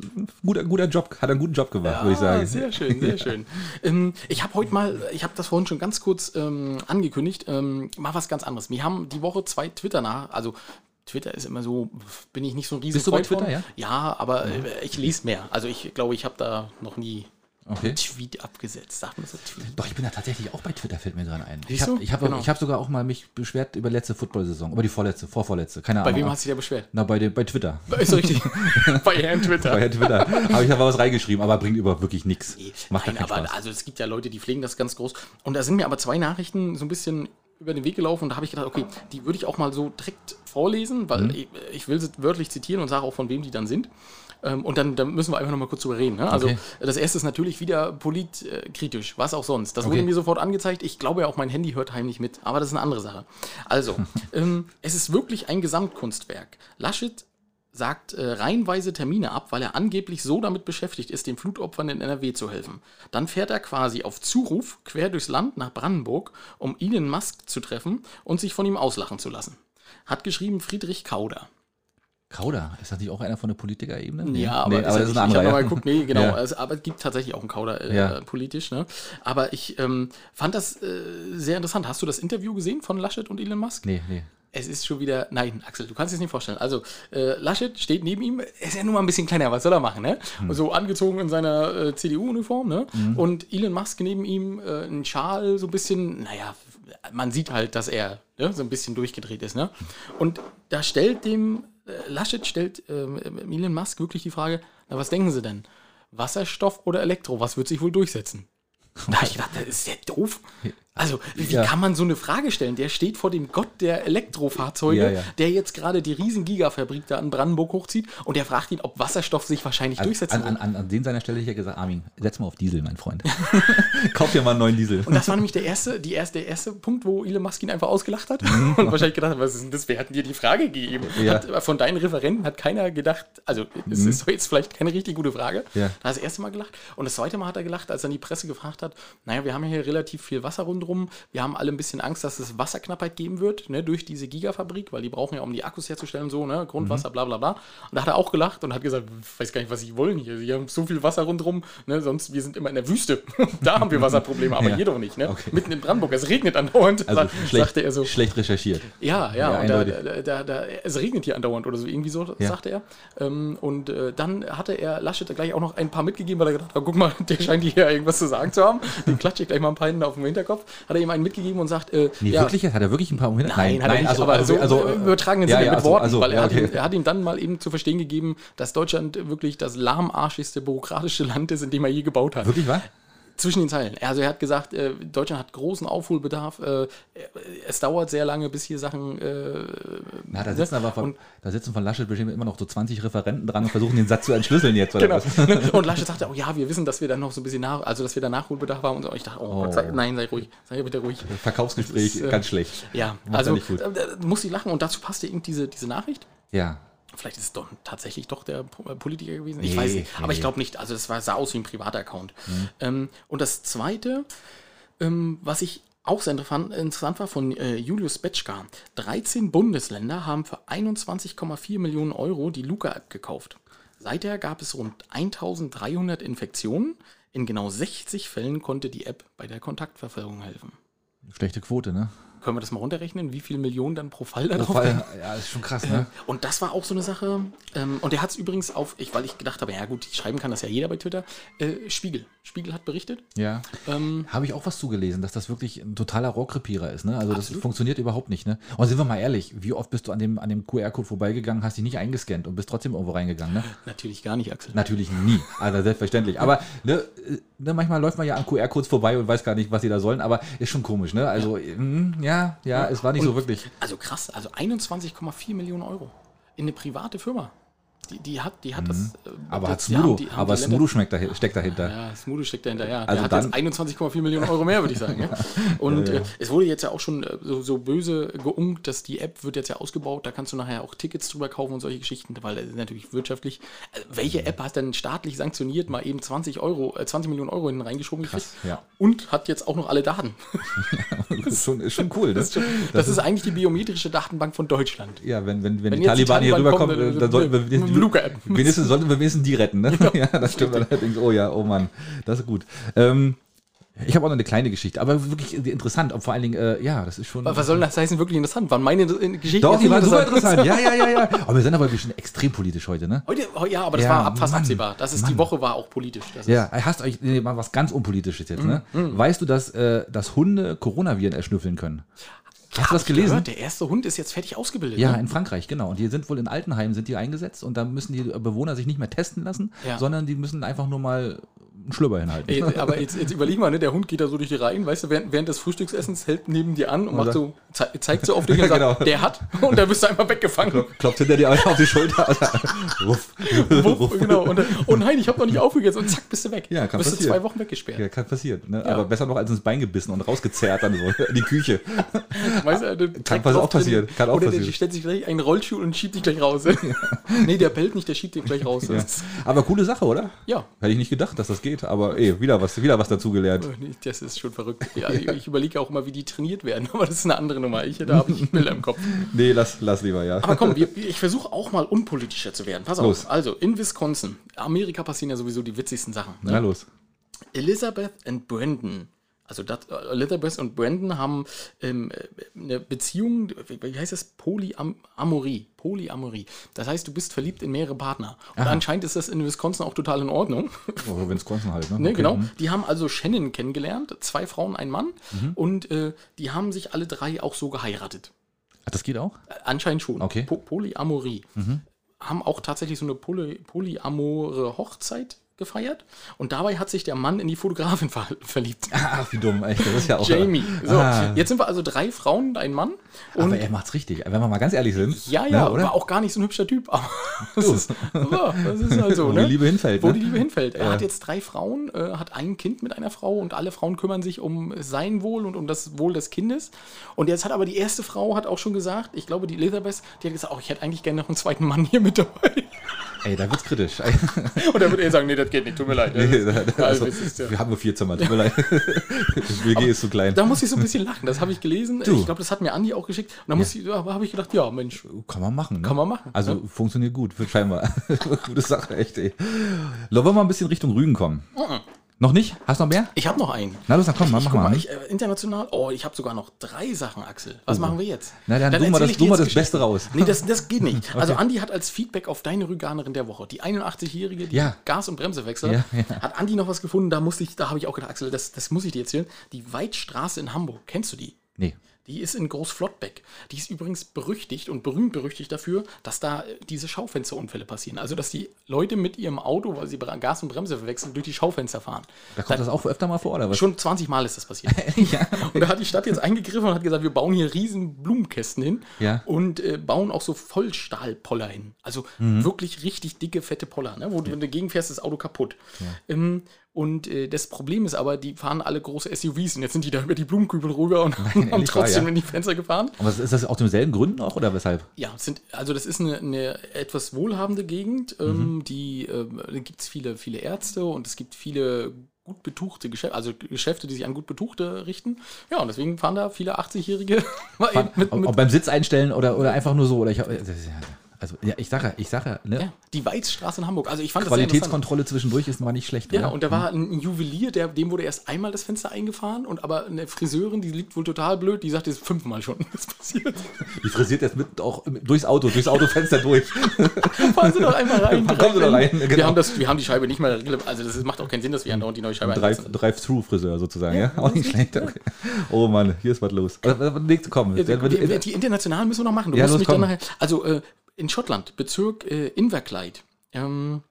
guter, guter Job, hat einen guten Job gemacht, würde ich sagen. Sehr schön, sehr schön. Ähm, ich habe heute mal, ich habe das vorhin schon ganz kurz ähm, angekündigt, ähm, mal was ganz anderes. Wir haben die Woche zwei Twitter nach, also Twitter ist immer so, bin ich nicht so ein riesen Bist du bei von. Twitter, ja? Ja, aber äh, ich lese mehr. Also ich glaube, ich habe da noch nie Okay. Tweet abgesetzt. Sagt man so Tweet? Doch, ich bin da tatsächlich auch bei Twitter, fällt mir gerade ein. Ich habe ich hab, Genau. ich hab sogar auch mal mich beschwert über letzte Football-Saison, über die vorletzte, vorvorletzte, keine Bei Ahnung. wem hast du dich da beschwert? Na, bei, dem- bei Twitter. Ist richtig. bei Herrn Twitter. Bei Twitter habe ich aber was reingeschrieben, aber bringt über wirklich nichts. Macht Nein, aber Spaß. also es gibt ja Leute, die pflegen das ganz groß. Und da sind mir aber zwei Nachrichten so ein bisschen über den Weg gelaufen und da habe ich gedacht, okay, die würde ich auch mal so direkt vorlesen, weil Mhm. ich, ich will sie wörtlich zitieren und sage auch, von wem die dann sind. Ähm, Und dann, dann müssen wir einfach noch mal kurz drüber reden. Ne? Also Okay. das erste ist natürlich wieder politkritisch, was auch sonst. Das Okay. wurde mir sofort angezeigt. Ich glaube ja auch, mein Handy hört heimlich mit, aber das ist eine andere Sache. Also, ähm, es ist wirklich ein Gesamtkunstwerk. Laschet sagt äh, reihenweise Termine ab, weil er angeblich so damit beschäftigt ist, den Flutopfern in NRW zu helfen. Dann fährt er quasi auf Zuruf quer durchs Land nach Brandenburg, um Elon Musk zu treffen und sich von ihm auslachen zu lassen. Hat geschrieben Friedrich Kauder. Kauder, ist das nicht auch einer von der Politikerebene? Nee. Ja, aber, nee, aber das ist ein ich anderer. habe ja. nochmal geguckt, nee, genau. Ja. Es, aber es gibt tatsächlich auch einen Kauder äh, Ja. politisch. Ne? Aber ich ähm, fand das äh, sehr interessant. Hast du das Interview gesehen von Laschet und Elon Musk? Nee, nee. Es ist schon wieder. Nein, Axel, du kannst es nicht vorstellen. Also, äh, Laschet steht neben ihm. Er ist ja nur mal ein bisschen kleiner. Was soll er machen, ne? Hm. So angezogen in seiner äh, CDU-Uniform, ne? Mhm. Und Elon Musk neben ihm äh, ein Schal, so ein bisschen. Naja, man sieht halt, dass er ne, so ein bisschen durchgedreht ist, ne? Und da stellt dem. Äh, Laschet stellt ähm, Elon Musk wirklich die Frage: Na, was denken Sie denn? Wasserstoff oder Elektro? Was wird sich wohl durchsetzen? Da ich gedacht, das ist ja doof. Also, wie Ja. kann man so eine Frage stellen? Der steht vor dem Gott der Elektrofahrzeuge, Ja, ja. der jetzt gerade die riesen Gigafabrik da in Brandenburg hochzieht und der fragt ihn, ob Wasserstoff sich wahrscheinlich durchsetzen An, wird. an, an, an den seiner Stelle hätte ich ja gesagt, Armin, setz mal auf Diesel, mein Freund. Kauf dir mal einen neuen Diesel. Und das war nämlich der erste, die erste, der erste Punkt, wo Elon Musk ihn einfach ausgelacht hat und wahrscheinlich gedacht hat, was ist denn das? Wer hat dir die Frage gegeben? Mhm. Hat, von deinen Referenten hat keiner gedacht, also es ist doch jetzt vielleicht keine richtig gute Frage. Ja. Da hat er das erste Mal gelacht. Und das zweite Mal hat er gelacht, als dann die Presse gefragt hat, naja, wir haben ja hier relativ viel Wasser rundherum rundherum. Wir haben alle ein bisschen Angst, dass es Wasserknappheit geben wird, ne, durch diese Gigafabrik, weil die brauchen ja, um die Akkus herzustellen so, ne, Grundwasser, bla bla bla. Und da hat er auch gelacht und hat gesagt, ich weiß gar nicht, was sie wollen hier. Sie haben so viel Wasser rundherum, ne, sonst wir sind immer in der Wüste. da haben wir Wasserprobleme, aber Ja. hier doch nicht, ne? Okay. Mitten in Brandenburg, es regnet andauernd, Also schlecht, sagte er so. schlecht recherchiert. Ja, ja, Ja, und da, eindeutig. da, da, da, es regnet hier andauernd oder so, irgendwie so, Ja. sagte er. Ähm, und äh, dann hatte er Laschet gleich auch noch ein paar mitgegeben, weil er gedacht hat, guck mal, der scheint hier irgendwas zu sagen zu haben. Den klatsche ich gleich mal ein paar hinten auf dem Hinterkopf. Hat er ihm einen mitgegeben und sagt, äh, Nee, ja, wirklich? Hat er wirklich ein paar Moment? Nein, hat er nicht, also, aber also, so also, im übertragenen ja, Sinne ja, mit also, Worten, also, weil er, ja, hat ihm, okay. er hat ihm dann mal eben zu verstehen gegeben, dass Deutschland wirklich das lahmarschigste bürokratische Land ist, in dem er je gebaut hat. Wirklich, wahr? Zwischen den Zeilen. Also er hat gesagt, äh, Deutschland hat großen Aufholbedarf. Äh, es dauert sehr lange, bis hier Sachen. Äh, Na, da sitzen aber von, Und- da sitzen von Laschet bestimmt immer noch so 20 Referenten dran und versuchen den Satz zu entschlüsseln jetzt. Oder genau. was? Und Laschet sagte auch, ja, wir wissen, dass wir dann noch so ein bisschen nach, also dass wir da Nachholbedarf haben und so. Ich dachte, oh, Gott, sei, Oh. nein, sei ruhig, sei bitte ruhig. Verkaufsgespräch, Das ist, äh, ganz schlecht. Ja, Macht also gut. äh, da muss sie lachen und dazu passte eben diese, diese Nachricht. Ja. Vielleicht ist es doch tatsächlich doch der äh, Politiker gewesen. Ich Nee, weiß nicht. Aber nee. ich glaube nicht. Also es war, sah aus wie ein privater Account. Ähm, und das Zweite, ähm, was ich auch sehr interessant, interessant war, von äh, Julius Betschka. 13 Bundesländer haben für 21,4 Millionen Euro die Luca-App gekauft. Seither gab es rund 1300 Infektionen. In genau 60 Fällen konnte die App bei der Kontaktverfolgung helfen. Schlechte Quote, ne? Können wir das mal runterrechnen, wie viele Millionen dann pro Fall da drauf allem, ja, ist schon krass, ne? und das war auch so eine Sache. Ähm, und der hat es übrigens auf, ich, weil ich gedacht habe, ja gut, schreiben kann das ja jeder bei Twitter. Äh, Spiegel. Spiegel hat berichtet. Ja. Ähm, Habe ich auch was zugelesen, dass das wirklich ein totaler Rohrkrepierer ist, ne? Also das Absolut. funktioniert überhaupt nicht, ne? Und sind wir mal ehrlich, wie oft bist du an dem, an dem QR-Code vorbeigegangen, hast dich nicht eingescannt und bist trotzdem irgendwo reingegangen, ne? natürlich gar nicht, Axel. Natürlich nie. Also selbstverständlich. Aber ne, äh, ne, manchmal läuft man ja an QR-Codes vorbei und weiß gar nicht, was sie da sollen, aber ist schon komisch, ne? Also, ja, ja, ja es war nicht so wirklich. Also krass, also 21,4 Millionen Euro in eine private Firma. Die, die hat, die hat das. äh, Mhm. Aber hat die haben- Smudo, die haben aber Smudo schmeckt dahin, steckt dahinter. Ja, Smudo steckt dahinter, ja. Also der hat jetzt 21,4 Millionen Euro mehr, würde ich sagen. Ja. Und Äh, es wurde jetzt ja auch schon äh, so, so böse geunkt, dass die App wird jetzt ja ausgebaut, da kannst du nachher auch Tickets drüber kaufen und solche Geschichten, weil das ist natürlich wirtschaftlich. Äh, welche App hat denn staatlich sanktioniert, mal eben 20 Euro, äh, 20 Millionen Euro hinten reingeschoben gekriegt? ja. Und hat jetzt auch noch alle Daten. ist, schon, ist schon cool. Das ist, schon, das ist eigentlich die biometrische Datenbank von Deutschland. Ja, wenn, wenn, wenn, Wenn die jetzt die Taliban hier Taliban rüberkommen, kommen, äh, dann- dann sollten wir dem Luca-App. wenigstens, sollten wir wenigstens die retten, ne? Ja, das stimmt allerdings. Oh ja, oh Mann, das ist gut. Ähm, ich habe auch noch eine kleine Geschichte, aber wirklich interessant. Und vor allen Dingen, äh, ja, das ist schon. Was soll das heißen, wirklich interessant? Waren meine äh, Geschichten Doch, die waren super interessant. Ja, ja, ja, ja. Aber wir sind aber schon extrem politisch heute, ne? Heute, oh, ja, aber das Ja, war fast Mann, absehbar. Das ist, die Woche war auch politisch. Ja, hast euch nee, mal was ganz Unpolitisches jetzt, ne? Mhm, Weißt du, dass, äh, dass Hunde Coronaviren erschnüffeln können? Hast du das gelesen? Gehört, der erste Hund ist jetzt fertig ausgebildet. Ja, ne? in Frankreich, genau. Und die sind wohl in Altenheimen sind die eingesetzt und da müssen die Bewohner sich nicht mehr testen lassen, Ja. sondern die müssen einfach nur mal einen Schlüpper hinhalten. Ey, aber jetzt, jetzt überleg mal, ne, der Hund geht da so durch die Reihen, weißt du, während, während des Frühstücksessens hält neben dir an und macht so, zei zeigt so auf dich und sagt, Genau. der hat, und dann bist du einfach weggefangen. Klopft hinter dir auf die Schulter. Ruff. Wuff, genau. Und dann, oh nein, ich habe noch nicht aufgegessen und zack, bist du weg. Ja, kann bist du passieren. zwei Wochen weggesperrt. Ja, kann passieren. Ne? Aber besser noch als ins Bein gebissen und rausgezerrt dann so in die Küche. Weißt du, direkt pass- auch passieren, kann auch Oder passieren. der stellt sich gleich einen Rollstuhl und schiebt dich gleich raus. nee, der bellt nicht, der schiebt dich gleich raus. Ja. Aber coole Sache, oder? ja. Hätte ich nicht gedacht, dass das geht. Aber ey, wieder was, wieder was dazugelernt. Das ist schon verrückt. Ja, ich ich überlege auch immer, wie die trainiert werden, aber das ist eine andere Nummer. Ich, da habe ich Bilder im Kopf. Nee, lass, lass lieber, ja. Aber komm, wir, ich versuche auch mal unpolitischer zu werden. Pass Los. auf. Also, in Wisconsin, Amerika passieren ja sowieso die witzigsten Sachen. Ne? Na los. Elizabeth und Brandon. Also das, äh, Elizabeth und Brandon haben ähm, äh, eine Beziehung, wie heißt das? Polyamorie. Polyamorie. Das heißt, du bist verliebt in mehrere Partner. Und anscheinend ist das in Wisconsin auch total in Ordnung. Oh, Konzen halt, ne? Ne, Okay. genau. Mhm. Die haben also Shannon kennengelernt, zwei Frauen, ein Mann. Und äh, die haben sich alle drei auch so geheiratet. Ach, das geht auch? Äh, Anscheinend schon. Okay. Po Polyamorie. Haben auch tatsächlich so eine Poly polyamore Hochzeit gefeiert. Und dabei hat sich der Mann in die Fotografin ver verliebt. Ach, wie dumm, echt. Das ist ja auch. Jamie. So, Ah. jetzt sind wir also drei Frauen und ein Mann. Und Aber er macht's richtig. Wenn wir mal ganz ehrlich sind. ja, ja, ne, oder? war auch gar nicht so ein hübscher Typ. Aber das ist, ja, das ist halt so, Wo ne? die Liebe hinfällt. Wo ne? die Liebe hinfällt. Er Ja. hat jetzt drei Frauen, äh, hat ein Kind mit einer Frau und alle Frauen kümmern sich um sein Wohl und um das Wohl des Kindes. Und jetzt hat aber die erste Frau hat auch schon gesagt, ich glaube, die Elizabeth, die hat gesagt, oh, ich hätte eigentlich gerne noch einen zweiten Mann hier mit dabei. Ey, da wird's kritisch. Und dann würde er sagen, nee, das geht nicht, tut mir leid. also, wir haben nur vier Zimmer, tut mir leid. Das WG ist zu klein. Da muss ich so ein bisschen lachen, das habe ich gelesen. Du. Ich glaube, das hat mir Andi auch geschickt. Und da ja. habe ich gedacht, ja, Mensch. Kann man machen. Ne? Kann man machen. Also ne? funktioniert gut, scheinbar. Gute Sache, echt, ey. Wollen wir mal ein bisschen Richtung Rügen kommen? Mhm. Noch nicht? Hast du noch mehr? Ich habe noch einen. Na los, dann komm, mach, mach mal. Ich, äh, international, oh, ich habe sogar noch drei Sachen, Axel. Was oh. machen wir jetzt? Na, dann, dann du mal das, du mal das Beste raus. Nee, das, das geht nicht. okay. Also Andi hat als Feedback auf deine Rüganerin der Woche, die 81-Jährige, die ja. Gas- und Bremsewechsel, ja, ja. hat Andi noch was gefunden, da musste ich, da habe ich auch gedacht, Axel, das, das muss ich dir erzählen. Die Weidstraße in Hamburg, kennst du die? Nee. Die ist in Großflottbeck. Die ist übrigens berüchtigt und berühmt berüchtigt dafür, dass da äh, diese Schaufensterunfälle passieren. Also, dass die Leute mit ihrem Auto, weil sie Gas und Bremse verwechseln, durch die Schaufenster fahren. Da kommt da, das auch öfter mal vor, oder was? Schon 20 Mal ist das passiert. ja. Und da hat die Stadt jetzt eingegriffen und hat gesagt, wir bauen hier riesen Blumenkästen hin ja. und äh, bauen auch so Vollstahlpoller hin. Also mhm. wirklich richtig dicke, fette Poller. Ne? Wo ja. wenn du dagegen fährst, ist das Auto kaputt. Ähm, und äh, das Problem ist aber, die fahren alle große SUVs und jetzt sind die da über die Blumenkübel rüber und Nein, haben trotzdem ja. in die Fenster gefahren. Aber ist das aus demselben Gründen auch oder weshalb? Ja, sind, also das ist eine, eine etwas wohlhabende Gegend. Ähm, mhm. Die äh, da gibt es viele, viele Ärzte und es gibt viele gut betuchte Geschäfte, also Geschäfte, die sich an gut betuchte richten. Ja, und deswegen fahren da viele 80-Jährige mit, mit, beim Sitz einstellen oder, oder einfach nur so. Oder ich, ist ja also, ja, ich sage ja, ich sage ja, ne? Ja, die Weizstraße in Hamburg. Also ich fand Qualitätskontrolle zwischendurch ist mal nicht schlecht. Ja, oder? und da war ein Juwelier, der, dem wurde erst einmal das Fenster eingefahren und aber eine Friseurin, die liegt wohl total blöd, die sagt, das ist fünfmal schon das passiert. Die frisiert jetzt mit auch durchs Auto, durchs Autofenster durch. Fahren Sie doch einmal rein. Kommen Sie doch rein. Genau. Wir, haben das, wir haben die Scheibe nicht mal, also das macht auch keinen Sinn, dass wir andauernd die neue Scheibe haben. Drive-Through-Friseur sozusagen, ja? ja? Auch nicht schlecht. Okay. Oh Mann, hier ist was los. Nächste kommen. Ja, die, die, internationalen müssen wir noch machen. Du ja, musst mich dann nachher, also äh, in Schottland, Bezirk äh, Inverclyde. Ähm,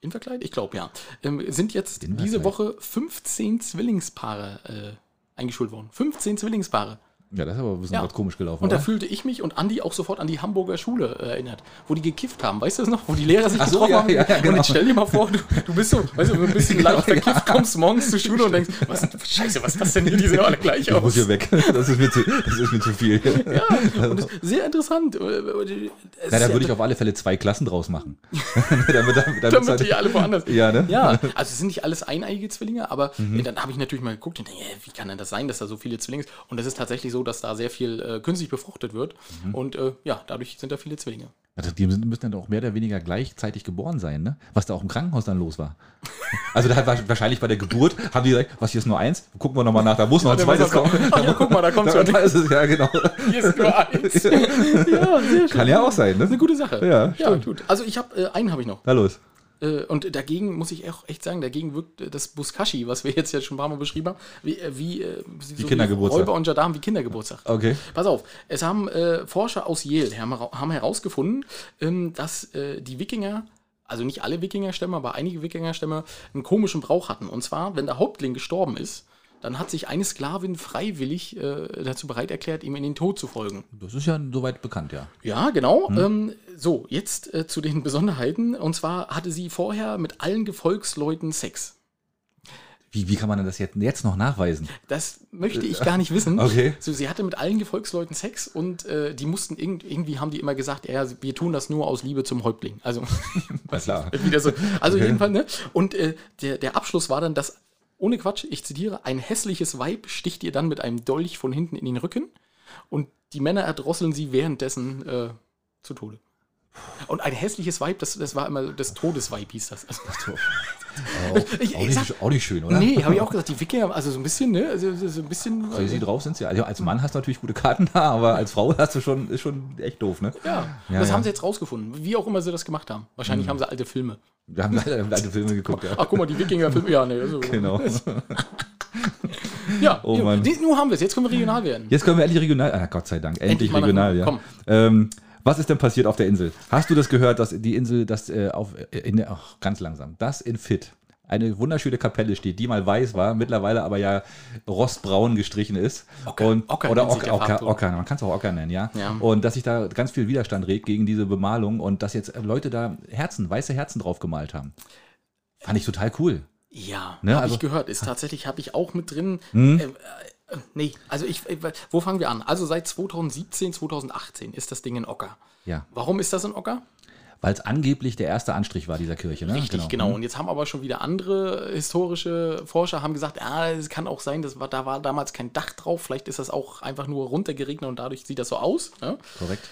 Inverclyde? Ich glaube, ja. Ähm, sind jetzt diese Woche 15 Zwillingspaare äh, eingeschult worden. 15 Zwillingspaare. Ja, das ist aber ein bisschen ja. komisch gelaufen. Und oder? da fühlte ich mich und Andi auch sofort an die Hamburger Schule äh, erinnert, wo die gekifft haben. Weißt du das noch? Wo die Lehrer sich Ach getroffen so, ja, haben. Ja, genau. Und jetzt stell dir mal vor, du, du bist so, weißt du, ein bisschen leicht verkifft, kommst morgens zur Schule und denkst, was, Scheiße, was ist das denn hier? Die sehen alle gleich ich aus. Ich muss hier weg. Das ist mir zu, das ist mir zu viel. Ja, und sehr interessant. Äh, äh, Na, da würde ich auf alle Fälle zwei Klassen draus machen. damit, damit, damit halt, die alle woanders. Ja, ne? Ja, also es sind nicht alles eineige Zwillinge, aber mhm. dann habe ich natürlich mal geguckt und denke, wie kann denn das sein, dass da so viele Zwillinge sind? Und es ist tatsächlich so, dass da sehr viel äh, künstlich befruchtet wird. Mhm. Und äh, ja, dadurch sind da viele Zwillinge. Also die müssen dann auch mehr oder weniger gleichzeitig geboren sein, ne? Was da auch im Krankenhaus dann los war. Also da hat wahrscheinlich bei der Geburt haben die gesagt, was hier ist nur eins, gucken wir nochmal nach, da muss noch ein zweites kommen. Ach ja, guck mal, da kommt es ja. ist es, ja, genau. Hier ist nur eins. ja, sehr schön. Kann ja auch sein, ne? Das ist eine gute Sache. Ja, ja gut. Also ich habe, äh, einen habe ich noch. Na los. Äh, und dagegen muss ich auch echt sagen, dagegen wirkt äh, das Buskashi, was wir jetzt ja schon ein paar Mal beschrieben haben, wie, äh, wie, wie so Kindergeburtstag. Räuber und Jadam wie Kindergeburtstag. Okay. Pass auf, es haben äh, Forscher aus Yale haben, haben herausgefunden, ähm, dass äh, die Wikinger also nicht alle Wikingerstämme, aber einige Wikingerstämme einen komischen Brauch hatten. Und zwar, wenn der Häuptling gestorben ist, dann hat sich eine Sklavin freiwillig äh, dazu bereit erklärt, ihm in den Tod zu folgen. Das ist ja soweit bekannt, ja. Ja, genau. Hm. Ähm, so, jetzt äh, zu den Besonderheiten. Und zwar hatte sie vorher mit allen Gefolgsleuten Sex. Wie, wie kann man das jetzt, jetzt noch nachweisen? Das möchte ich gar nicht wissen. okay. So, sie hatte mit allen Gefolgsleuten Sex und äh, die mussten irgendwie haben die immer gesagt, ja, wir tun das nur aus Liebe zum Häuptling. Also, klar. wieder so. Also okay. jedenfalls, ne? Und äh, der, der Abschluss war dann, dass ohne Quatsch, ich zitiere, ein hässliches Weib sticht ihr dann mit einem Dolch von hinten in den Rücken und die Männer erdrosseln sie währenddessen äh, zu Tode. Und ein hässliches Weib, das, das war immer das Todesweib, hieß das. Also, auch, ich, auch, nicht, sag, auch, nicht, schön, oder? Nee, habe ich auch gesagt, die Wikinger, also so ein bisschen, ne? Also so ein bisschen. Crazy also, drauf sind sie. Also als Mann hast du natürlich gute Karten da, aber als Frau hast du schon, ist schon echt doof, ne? Ja, ja das ja. haben sie jetzt rausgefunden. Wie auch immer sie das gemacht haben. Wahrscheinlich hm. haben sie alte Filme. Wir haben alte, alte Filme geguckt, ja. Ach, guck mal, die Wikinger-Filme, ja, ne. Also, genau. ja, oh, Mann. nun haben wir es. Jetzt können wir regional werden. Jetzt können wir endlich regional. Ah, Gott sei Dank, endlich, endlich regional, ja. Komm. Ähm, was ist denn passiert auf der Insel? Hast du das gehört, dass die Insel, das äh, auf, äh, in, ach, ganz langsam, das in Fit eine wunderschöne Kapelle steht, die mal weiß war, mittlerweile aber ja rostbraun gestrichen ist. Ocker, und, Ocker oder Ocker, Ocker, Ocker, man kann es auch Ocker nennen, ja? ja? Und dass sich da ganz viel Widerstand regt gegen diese Bemalung und dass jetzt Leute da Herzen, weiße Herzen drauf gemalt haben. Fand ich total cool. Ja, ne? habe also, ich gehört. Ist tatsächlich, habe ich auch mit drin. Hm? Äh, äh, nee, also ich, wo fangen wir an? Also seit 2017, 2018 ist das Ding in Ocker. Ja. Warum ist das in Ocker? Weil es angeblich der erste Anstrich war dieser Kirche, ne? Richtig, genau. Und jetzt haben aber schon wieder andere historische Forscher haben gesagt, ja, es kann auch sein, dass war, da war damals kein Dach drauf. Vielleicht ist das auch einfach nur runtergeregnet und dadurch sieht das so aus. Ne? Korrekt.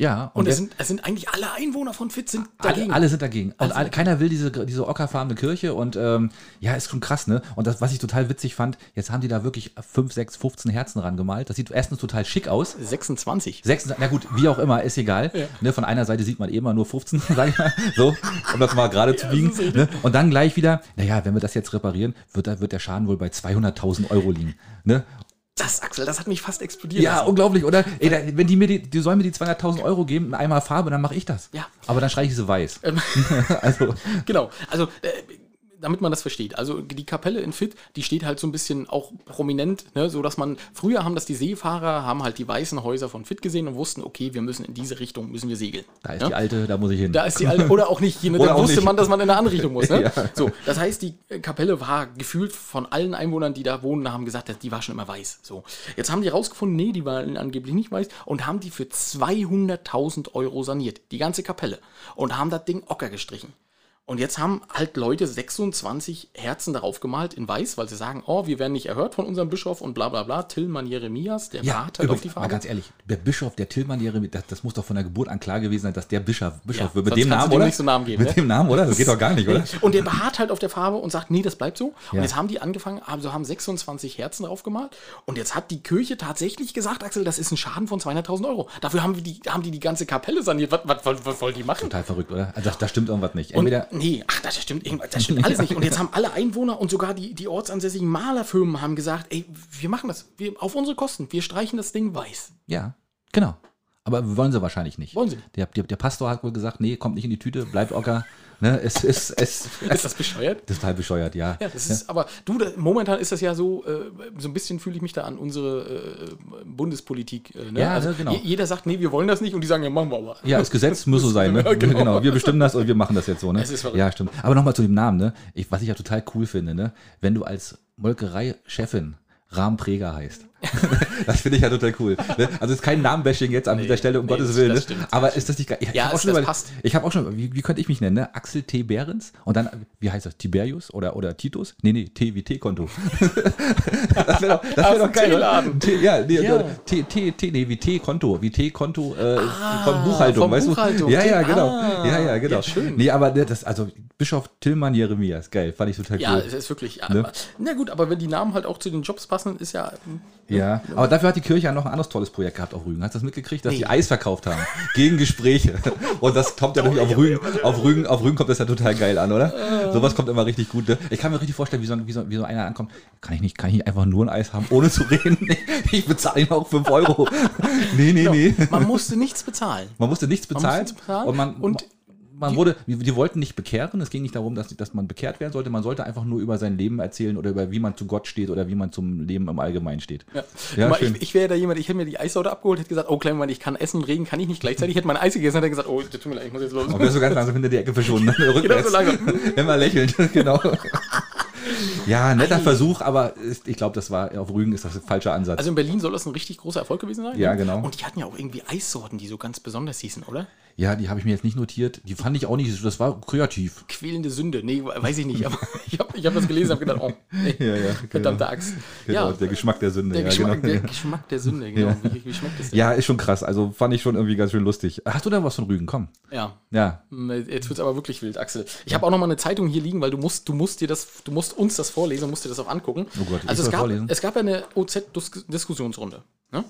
Ja, Und, und, es, sind, es sind eigentlich alle Einwohner von Fit sind alle, dagegen. alle sind dagegen. Und Alle alle, keiner will diese, diese ockerfarbene Kirche und ähm, ja, ist schon krass, ne? Und das, was ich total witzig fand, jetzt haben die da wirklich 5, 6, 15 Herzen rangemalt. Das sieht erstens total schick aus. 26. 6, na gut, wie auch immer, ist egal. Ne, von einer Seite sieht man eh immer nur 15, sag ich mal. So, um das mal gerade zu Ja, biegen. Ne? Und dann gleich wieder, naja, wenn wir das jetzt reparieren, wird, wird der Schaden wohl bei 200.000 Euro liegen. Ne? Das, Axel, das hat mich fast explodiert. Ja, lassen. unglaublich, oder? Ey, da, wenn die mir die, die sollen mir die 200.000 Euro geben, einmal Farbe, dann mache ich das. Ja. Aber dann streiche ich sie weiß. Ähm, also, genau. Also, äh, damit man das versteht. Also die Kapelle in Fit, die steht halt so ein bisschen auch prominent, ne, so dass man früher haben das die Seefahrer haben halt die weißen Häuser von Fit gesehen und wussten, okay, wir müssen in diese Richtung müssen wir segeln. da ist Ja? die alte, da muss ich hin. Da ist die alte, oder auch nicht. Ne, da wusste nicht. man, dass man in eine andere Richtung muss. Ne? Ja. So, das heißt, die äh, Kapelle war gefühlt von allen Einwohnern, die da wohnen, haben gesagt, die war schon immer weiß. So, jetzt haben die rausgefunden, nee, die war angeblich nicht weiß und haben die für 200.000 Euro saniert, die ganze Kapelle und haben das Ding ocker gestrichen. Und jetzt haben halt Leute 26 Herzen darauf gemalt in weiß, weil sie sagen, oh, wir werden nicht erhört von unserem Bischof und bla bla bla. Tillmann Jeremias, der ja, beharrt halt auf die übrigens, Farbe. ganz ehrlich, der Bischof, der Tillmann, Jeremy, das, das muss doch von der Geburt an klar gewesen sein, dass der Bischof, Bischof Ja, wird. Mit dem Namen, oder? so Namen geben, Mit ne? dem Namen, oder? Das geht doch gar nicht, oder? Und der beharrt halt auf der Farbe und sagt, nee, das bleibt so. Ja. Und jetzt haben die angefangen, also haben 26 Herzen drauf gemalt. Und jetzt hat die Kirche tatsächlich gesagt, Axel, das ist ein Schaden von 200.000 Euro. Dafür haben, wir die, haben die die ganze Kapelle saniert. Was, was, was, was wollen die machen? Total verrückt, oder? Also, da, stimmt irgendwas nicht. Und, Entweder, nee, ach, das stimmt, irgendwas- das stimmt alles nicht. Und jetzt haben alle Einwohner und sogar die, die ortsansässigen Malerfirmen haben gesagt, ey, wir machen das wir, auf unsere Kosten. Wir streichen das Ding weiß. ja, genau. Aber wollen sie wahrscheinlich nicht. Wollen sie. Der, der, der Pastor hat wohl gesagt, nee, kommt nicht in die Tüte, bleibt ocker. Ne, es ist, es, Ist das bescheuert? das ist total bescheuert, ja. Ja, das ist, aber du, da, momentan ist das ja so, äh, so ein bisschen fühle ich mich da an unsere äh, Bundespolitik. Äh, ne? Ja, ne, genau. je- Jeder sagt, nee, wir wollen das nicht und die sagen, ja, machen wir aber. Ja, das Gesetz muss so sein, ne? Ja, genau. genau. Wir bestimmen das und wir machen das jetzt so, ne? Es ist verrückt. ja, stimmt. Aber nochmal zu dem Namen, ne? Ich, was ich ja total cool finde, ne? Wenn du als Molkerei-Chefin Rahmpräger heißt. das finde ich ja total cool. Ne? Also es ist kein Namenbashing jetzt an dieser Stelle, um nee, Gottes das- Willen. das ne? stimmt, das Aber ist das nicht geil? Ich, Ja, auch es- schon das passt. Ich habe auch schon, wie, wie könnte ich mich nennen, ne? Axel T. Behrens und dann, wie heißt das? Tiberius oder, oder Titus? Nee, nee, T wie T-Konto. das wäre doch, das wär doch geil. T, ja, nee, Ja. T, T, T, nee, wie T-Konto. Wie T-Konto äh, Ah, von Buchhaltung, von weißt Buchhaltung. du? Ja, ja, genau. ah, ja, ja, genau. ja, schön. Nee, aber ne, das, also Bischof Tillmann Jeremias, geil, fand ich total Ja, cool. es ist wirklich. Ne? Aber, na gut, aber wenn die Namen halt auch zu den Jobs passen, ist ja. Ja, aber dafür hat die Kirche ja noch ein anderes tolles Projekt gehabt auf Rügen. Hast du das mitgekriegt, dass Nee. die Eis verkauft haben? Gegen Gespräche. Und das kommt ja natürlich auf Rügen, auf Rügen, auf Rügen kommt das ja total geil an, oder? Sowas kommt immer richtig gut. Ne? Ich kann mir richtig vorstellen, wie so, wie, so, wie so einer ankommt. Kann ich nicht, kann ich nicht einfach nur ein Eis haben, ohne zu reden? Ich bezahle ihm auch 5 Euro. Nee, nee, nee. Man musste nichts bezahlen. Man musste nichts Man bezahlen. musste nichts bezahlen Und man, und man wurde, die, die wollten nicht bekehren. Es ging nicht darum, dass, dass man bekehrt werden sollte. Man sollte einfach nur über sein Leben erzählen oder über wie man zu Gott steht oder wie man zum Leben im Allgemeinen steht. Ja. Ja, mal, ich ich wäre da jemand, ich hätte mir die Eissorte abgeholt, hätte gesagt, oh klein Mann, ich kann essen und reden kann ich nicht gleichzeitig. Ich hätte mein Eis gegessen, hätte gesagt, oh, tut mir leid, ich muss jetzt los. Und wärst du ganz langsam hinter die Ecke verschwunden. Ne? Rückwärts. so langsam. Immer lächelnd, genau. Ja, netter Versuch, aber ich glaube, das war auf Rügen ist das ein falscher Ansatz. Also in Berlin soll das ein richtig großer Erfolg gewesen sein. Ja, genau. Und die hatten ja auch irgendwie Eissorten, die so ganz besonders hießen, oder? ja, die habe ich mir jetzt nicht notiert. Die fand ich auch nicht, das war kreativ. Quälende Sünde. Nee, weiß ich nicht, aber ich habe ich hab das gelesen und gedacht, oh, nee, Ja, ja, verdammte genau. Axt. Genau, ja, der Geschmack der Sünde. der, ja, Geschmack, genau. der Geschmack der Sünde, genau. Wie, wie schmeckt das denn? ja, ist schon krass. Also fand ich schon irgendwie ganz schön lustig. Hast du da was von Rügen? Komm. ja. Ja. Hm, Jetzt wird es aber wirklich wild, Axel. Ich habe auch noch mal eine Zeitung hier liegen, weil du musst, du musst dir das, du musst uns das vorlesen, musst dir das auch angucken. Oh Gott, also es gab, vorlesen? es gab eine OZ-Diskussionsrunde. Ne?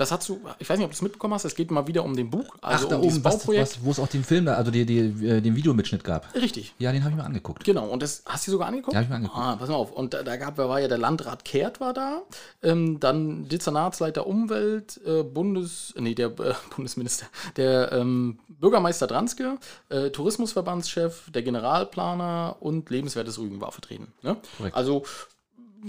Das hast du, ich weiß nicht, ob du es mitbekommen hast, es geht mal wieder um den Bug, also um dieses was, Bauprojekt. was, wo es auch den Film, da, also die, die, äh, den Videomitschnitt gab. Richtig. Ja, den habe ich mir angeguckt. Genau, und das hast du dir sogar angeguckt? Ja, hab ich mir angeguckt. Ah, pass mal auf. Und da, da gab, da war ja der Landrat Kehrt war da, ähm, dann Dezernatsleiter Umwelt, äh, Bundes, nee, der äh, Bundesminister, der ähm, Bürgermeister Dranske, äh, Tourismusverbandschef, der Generalplaner und Lebenswertes Rügen war vertreten. Ne? Also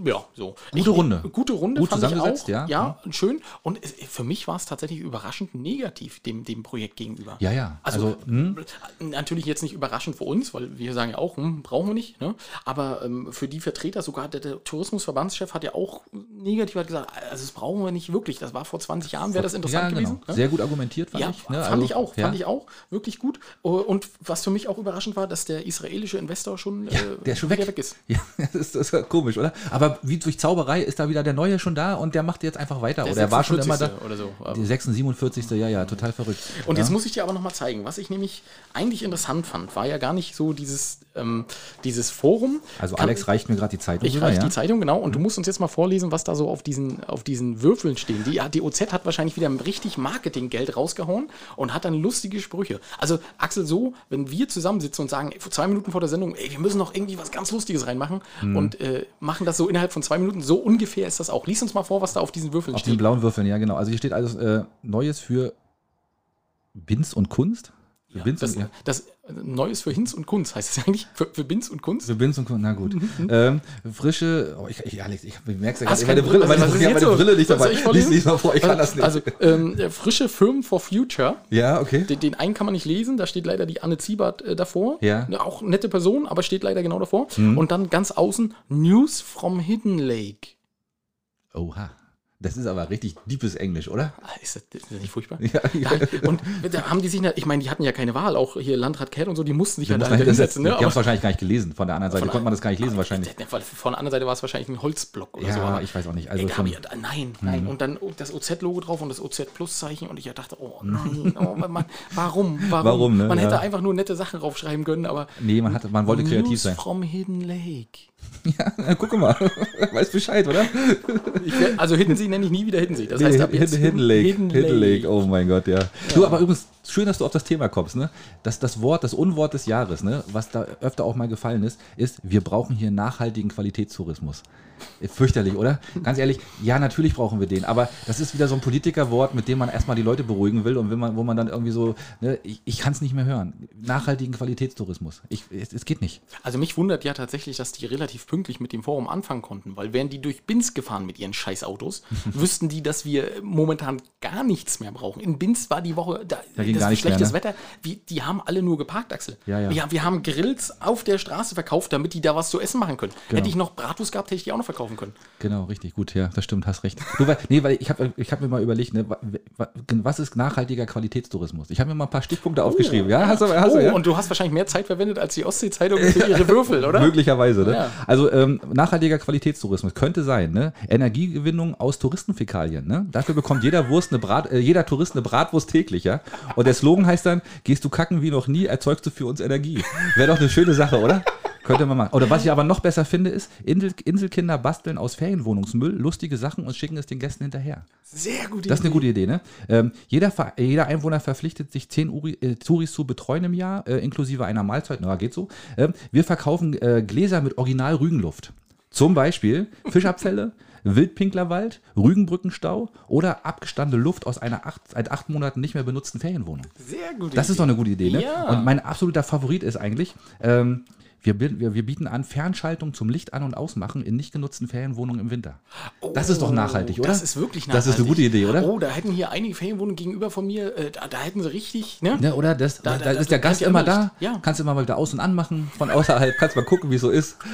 ja, so. Gute Runde. Gute Runde, Gut fand ich auch. ja. Ja, schön. Und es, für mich war es tatsächlich überraschend negativ dem, dem Projekt gegenüber. Ja, ja. Also, Also, hm? natürlich jetzt nicht überraschend für uns, weil wir sagen ja auch, hm, brauchen wir nicht. Ne? Aber ähm, für die Vertreter, sogar der, der Tourismusverbandschef hat ja auch negativ hat gesagt, also das brauchen wir nicht wirklich. Das war vor 20 Jahren, wäre das interessant ja, genau. gewesen. Ne? Sehr gut argumentiert, fand Ja, ich. ne? fand Also, ich auch, fand ich auch, wirklich gut. Und was für mich auch überraschend war, dass der israelische Investor schon, äh, Der schon wieder weg. ist. Ja, das ist, das ist komisch, oder? Aber wie durch Zauberei ist da wieder der Neue schon da und der macht jetzt einfach weiter. Der oder er war schon immer da. 46. oder so. Die 46. Ja, ja, total verrückt. Und ja? jetzt muss ich dir aber noch mal zeigen, was ich nämlich eigentlich interessant fand, war ja gar nicht so dieses, ähm, dieses Forum. Also Kann- Alex reicht mir gerade die Zeitung Ich reiche ja? Mhm. die Zeitung, genau. Und du musst uns jetzt mal vorlesen, was da so auf diesen, auf diesen Würfeln stehen. Die, die OZ hat wahrscheinlich wieder richtig Marketinggeld rausgehauen und hat dann lustige Sprüche. Also, Axel, so, wenn wir zusammensitzen und sagen, ey, zwei Minuten vor der Sendung, ey, wir müssen noch irgendwie was ganz Lustiges reinmachen Mhm. und äh, machen das so innerhalb von zwei Minuten, so ungefähr ist das auch. Lies uns mal vor, was da auf diesen Würfeln Auf den steht. blauen Würfeln, ja, genau. Also hier steht also äh, Neues für Binz und Kunst. Ja, das, und, ja. das Neues für Hinz und Kunz heißt es eigentlich? Für, für Binz und Kunz? Für Binz und Kunst, na gut. ähm, frische, oh, ich, ich, Alex, ich merke ja Hast gerade, meine Brille, meine, habe jetzt meine so? Brille nicht dabei. ich Lies, lies mal vor, ich kann das nicht. Also, ähm, äh, frische Firmen for Future. ja, okay. Den, den einen kann man nicht lesen, da steht leider die Anne Ziebert äh, davor. Ja. Mhm. Auch nette Person, aber steht leider genau davor. Und dann ganz außen News from Hidden Lake. Oha. Das ist aber richtig deepes Englisch, oder? Ah, Ist das, ist das nicht furchtbar? Ja, ja. Und da haben die sich, ich meine, die hatten ja keine Wahl, auch hier Landrat Kell und so, die mussten sich ja da man hinsetzen. Ne? Die haben es wahrscheinlich gar nicht gelesen. Von der anderen Seite Von konnte man das gar nicht lesen wahrscheinlich. Von der anderen Seite war es wahrscheinlich ein Holzblock oder Ja, so. aber- ich weiß auch nicht. Also Egal, schon- nein, nein. Und dann das OZ-Logo drauf und das OZ-Plus-Zeichen und ich dachte, oh nein, oh, man, warum, warum? Warum, ne? Man hätte einfach nur nette Sachen draufschreiben können, aber Nee, man, hatte, man wollte kreativ sein. from Hidden Lake. Ja, guck mal. Weiß Bescheid, oder? Ich also Hiddensee nenne ich nie wieder Hiddensee. Das heißt ab jetzt Hidden Lake. Hidden Hidden Lake. Lake. Oh mein Gott, ja. Du, aber übrigens, schön, dass du auf das Thema kommst, ne? Das, das Wort, das Unwort des Jahres, ne? Was da öfter auch mal gefallen ist, ist, wir brauchen hier nachhaltigen Qualitätstourismus. Fürchterlich, oder? Ganz ehrlich, ja, natürlich brauchen wir den, aber das ist wieder so ein Politikerwort, mit dem man erstmal die Leute beruhigen will und wenn man, wo man dann irgendwie so, ne, ich, ich kann es nicht mehr hören. Nachhaltigen Qualitätstourismus. Ich, es, es geht nicht. Also mich wundert ja tatsächlich, dass die relativ pünktlich mit dem Forum anfangen konnten, weil wären die durch Binz gefahren mit ihren Scheißautos, wüssten die, dass wir momentan gar nichts mehr brauchen. In Binz war die Woche da, Da ging das gar nichts mehr, schlechtes ne? Wetter. Wie, die haben alle nur geparkt, Axel. Ja, ja. Wir, wir haben Grills auf der Straße verkauft, damit die da was zu essen machen können. Genau. Hätte ich noch Bratwurst gehabt, hätte ich die auch noch verkaufen können. Genau, richtig, gut, ja, das stimmt, hast recht. Du, weil, nee, weil ich habe ich hab mir mal überlegt, ne, wa- wa- was ist nachhaltiger Qualitätstourismus? Ich habe mir mal ein paar Stichpunkte aufgeschrieben. Ja, hast du, hast oh, du, ja? und du hast wahrscheinlich mehr Zeit verwendet als die Ostsee-Zeitung für ihre Würfel, oder? Möglicherweise, ne? Ja. Also ähm, nachhaltiger Qualitätstourismus könnte sein, ne? Energiegewinnung aus Touristenfäkalien, ne? Dafür bekommt jeder Wurst eine Brat, äh, jeder Tourist eine Bratwurst täglich, ja? Und der Slogan heißt dann: Gehst du kacken wie noch nie, erzeugst du für uns Energie. Wäre doch eine schöne Sache, oder? Könnte man machen. Oder was ich aber noch besser finde, ist, Insel, Inselkinder basteln aus Ferienwohnungsmüll lustige Sachen und schicken es den Gästen hinterher. Sehr gut. Das ist eine gute Idee, ne? Ähm, jeder, jeder Einwohner verpflichtet sich 10 Uri, äh, Touris zu betreuen im Jahr, äh, inklusive einer Mahlzeit. Na, geht so. Ähm, wir verkaufen äh, Gläser mit Original Rügenluft. Zum Beispiel Fischabfälle, Wildpinklerwald, Rügenbrückenstau oder abgestandene Luft aus einer acht, seit acht Monaten nicht mehr benutzten Ferienwohnung. Sehr gut. Das ist doch eine gute Idee, ne? Ja. Und mein absoluter Favorit ist eigentlich, ähm, wir, wir, wir bieten an Fernschaltung zum Licht an- und Ausmachen in nicht genutzten Ferienwohnungen im Winter. das ist doch nachhaltig, oder? Oh, Das ist wirklich Das nachhaltig. ist eine gute Idee, oder? Oh, da hätten hier einige Ferienwohnungen gegenüber von mir, äh, da, da hätten sie richtig, ne? Ne, oder? Das, da, da- da ist der Gast immer da. Ja. Kannst du immer mal wieder aus- und anmachen von außerhalb. Kannst mal gucken, wie es so ist.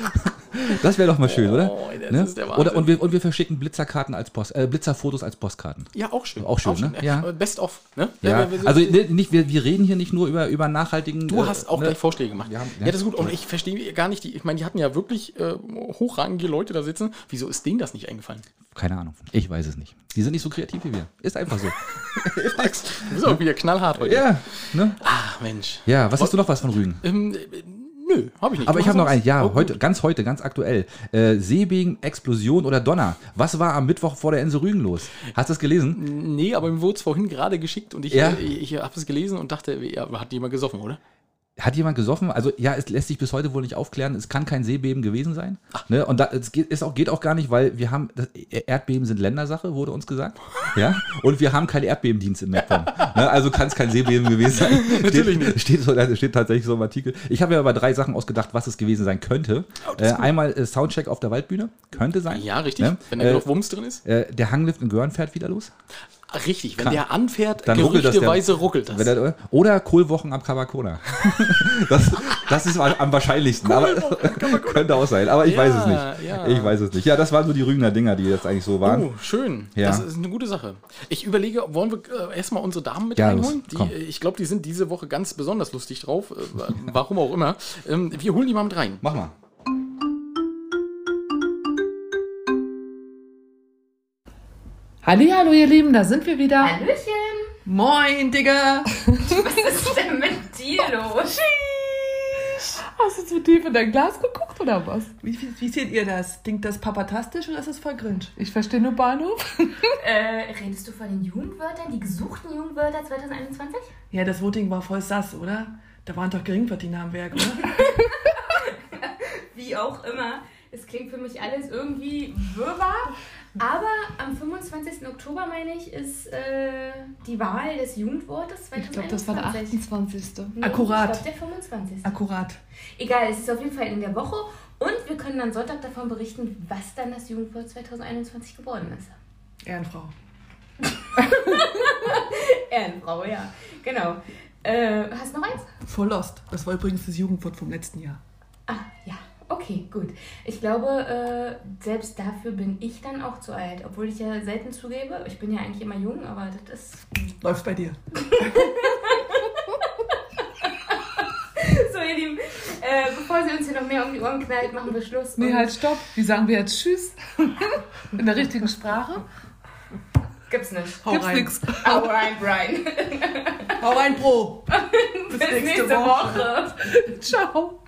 Das wäre doch mal schön, oder? Oh, das Ne? oder und, wir, und wir verschicken Blitzerkarten als Post, äh, Blitzerfotos als Postkarten. Ja, auch schön. Auch schön, ne? Ja. Ja. Best of, ne? Ja, wir- also ne, nicht, wir, wir reden hier nicht nur über, über nachhaltigen. Du äh, hast auch ne? gleich Vorschläge gemacht. Haben- ja, das ist gut. Und ich verstehe gar nicht, die, ich meine, die hatten ja wirklich äh, hochrangige Leute da sitzen. Wieso ist denen das nicht eingefallen? Keine Ahnung. Ich weiß es nicht. Die sind nicht so kreativ wie wir. Ist einfach so. Max, du bist auch wieder knallhart heute. ja, ne? Ach, Mensch. Ja, was hast du noch was von Rügen? Ähm, äh, nö, habe ich nicht. Aber Du ich habe noch ein, ja, Oh, heute, ganz heute, ganz aktuell. Äh, Seebeben, Explosion oder Donner. Was war am Mittwoch vor der Insel Rügen los? Hast du das gelesen? Nee, aber mir wurde es vorhin gerade geschickt und ich, Ja? äh, ich, habe es gelesen und dachte, ja, hat jemand gesoffen, oder? Hat jemand gesoffen? Also ja, es lässt sich bis heute wohl nicht aufklären. Es kann kein Seebeben gewesen sein. Ne? Und da, es geht, ist auch, geht auch gar nicht, weil wir haben, das, Erdbeben sind Ländersache, wurde uns gesagt. Ja? Und wir haben keinen Erdbebendienst im MacPom. ne? Also kann es kein Seebeben gewesen sein. Natürlich steht, Steht, so, steht tatsächlich so im Artikel. Ich habe ja aber drei Sachen ausgedacht, was es gewesen sein könnte. äh, einmal äh, Soundcheck auf der Waldbühne. Könnte sein. Ja, richtig. Ne? Wenn da Äh, genug Wumms drin ist. Äh, der Hanglift in Görn fährt wieder los. Richtig, wenn Klar. der anfährt, Dann ruckelt das der- gerüchteweise ruckelt das. Wenn er, oder Kohlwochen am Kabakona. das, das ist am wahrscheinlichsten. Aber, könnte auch sein. Aber ich Ja, weiß es nicht. ja. Ich weiß es nicht. Ja, das waren so die Rügener Dinger, die jetzt eigentlich so waren. Oh, schön. Ja. Das ist eine gute Sache. Ich überlege, wollen wir äh, erstmal unsere Damen mit Ja, reinholen? los, Die, äh, ich glaube, die sind diese Woche ganz besonders lustig drauf. Äh, warum auch immer. Ähm, wir holen die mal mit rein. Mach mal. Hallihallo, ihr Lieben, da sind wir wieder. Hallöchen! Moin, Digga. Was ist denn mit dir los? Hast du zu tief in dein Glas geguckt oder was? Wie, wie, wie seht ihr das? Klingt das papatastisch oder ist das voll cringe? Ich verstehe nur Bahnhof. Äh, redest du von den Jugendwörtern, die gesuchten Jugendwörter 2021? Ja, das Voting war voll sass, oder? Da waren doch Geringverdiener am Werk, oder? Wie auch immer. Es klingt für mich alles irgendwie wirrwarr. Aber am 25. Oktober, meine ich, ist äh, die Wahl des Jugendwortes 2021. Ich glaube, das war der 28. Nee, Akkurat. Ich glaube, der 25. Akkurat. Egal, es ist auf jeden Fall in der Woche. Und wir können dann Sonntag davon berichten, was dann das Jugendwort 2021 geworden ist. Ehrenfrau. Ehrenfrau, ja. Genau. Äh, hast du noch eins? Voll lost. Das war übrigens das Jugendwort vom letzten Jahr. Ah, ja. Okay, gut. Ich glaube, äh, selbst dafür bin ich dann auch zu alt. Obwohl ich ja selten zugebe. Ich bin ja eigentlich immer jung, aber das ist. Läuft bei dir. So, ihr Lieben, äh, bevor sie uns hier noch mehr um die Ohren knallt, machen wir Schluss. Nee, halt, stopp. Wie sagen wir jetzt Tschüss? In der richtigen Sprache? Gibt's nicht. Hau Gibt's rein. nix. Hau rein, Brian. Hau rein, Pro. Bis nächste, Woche. Ciao.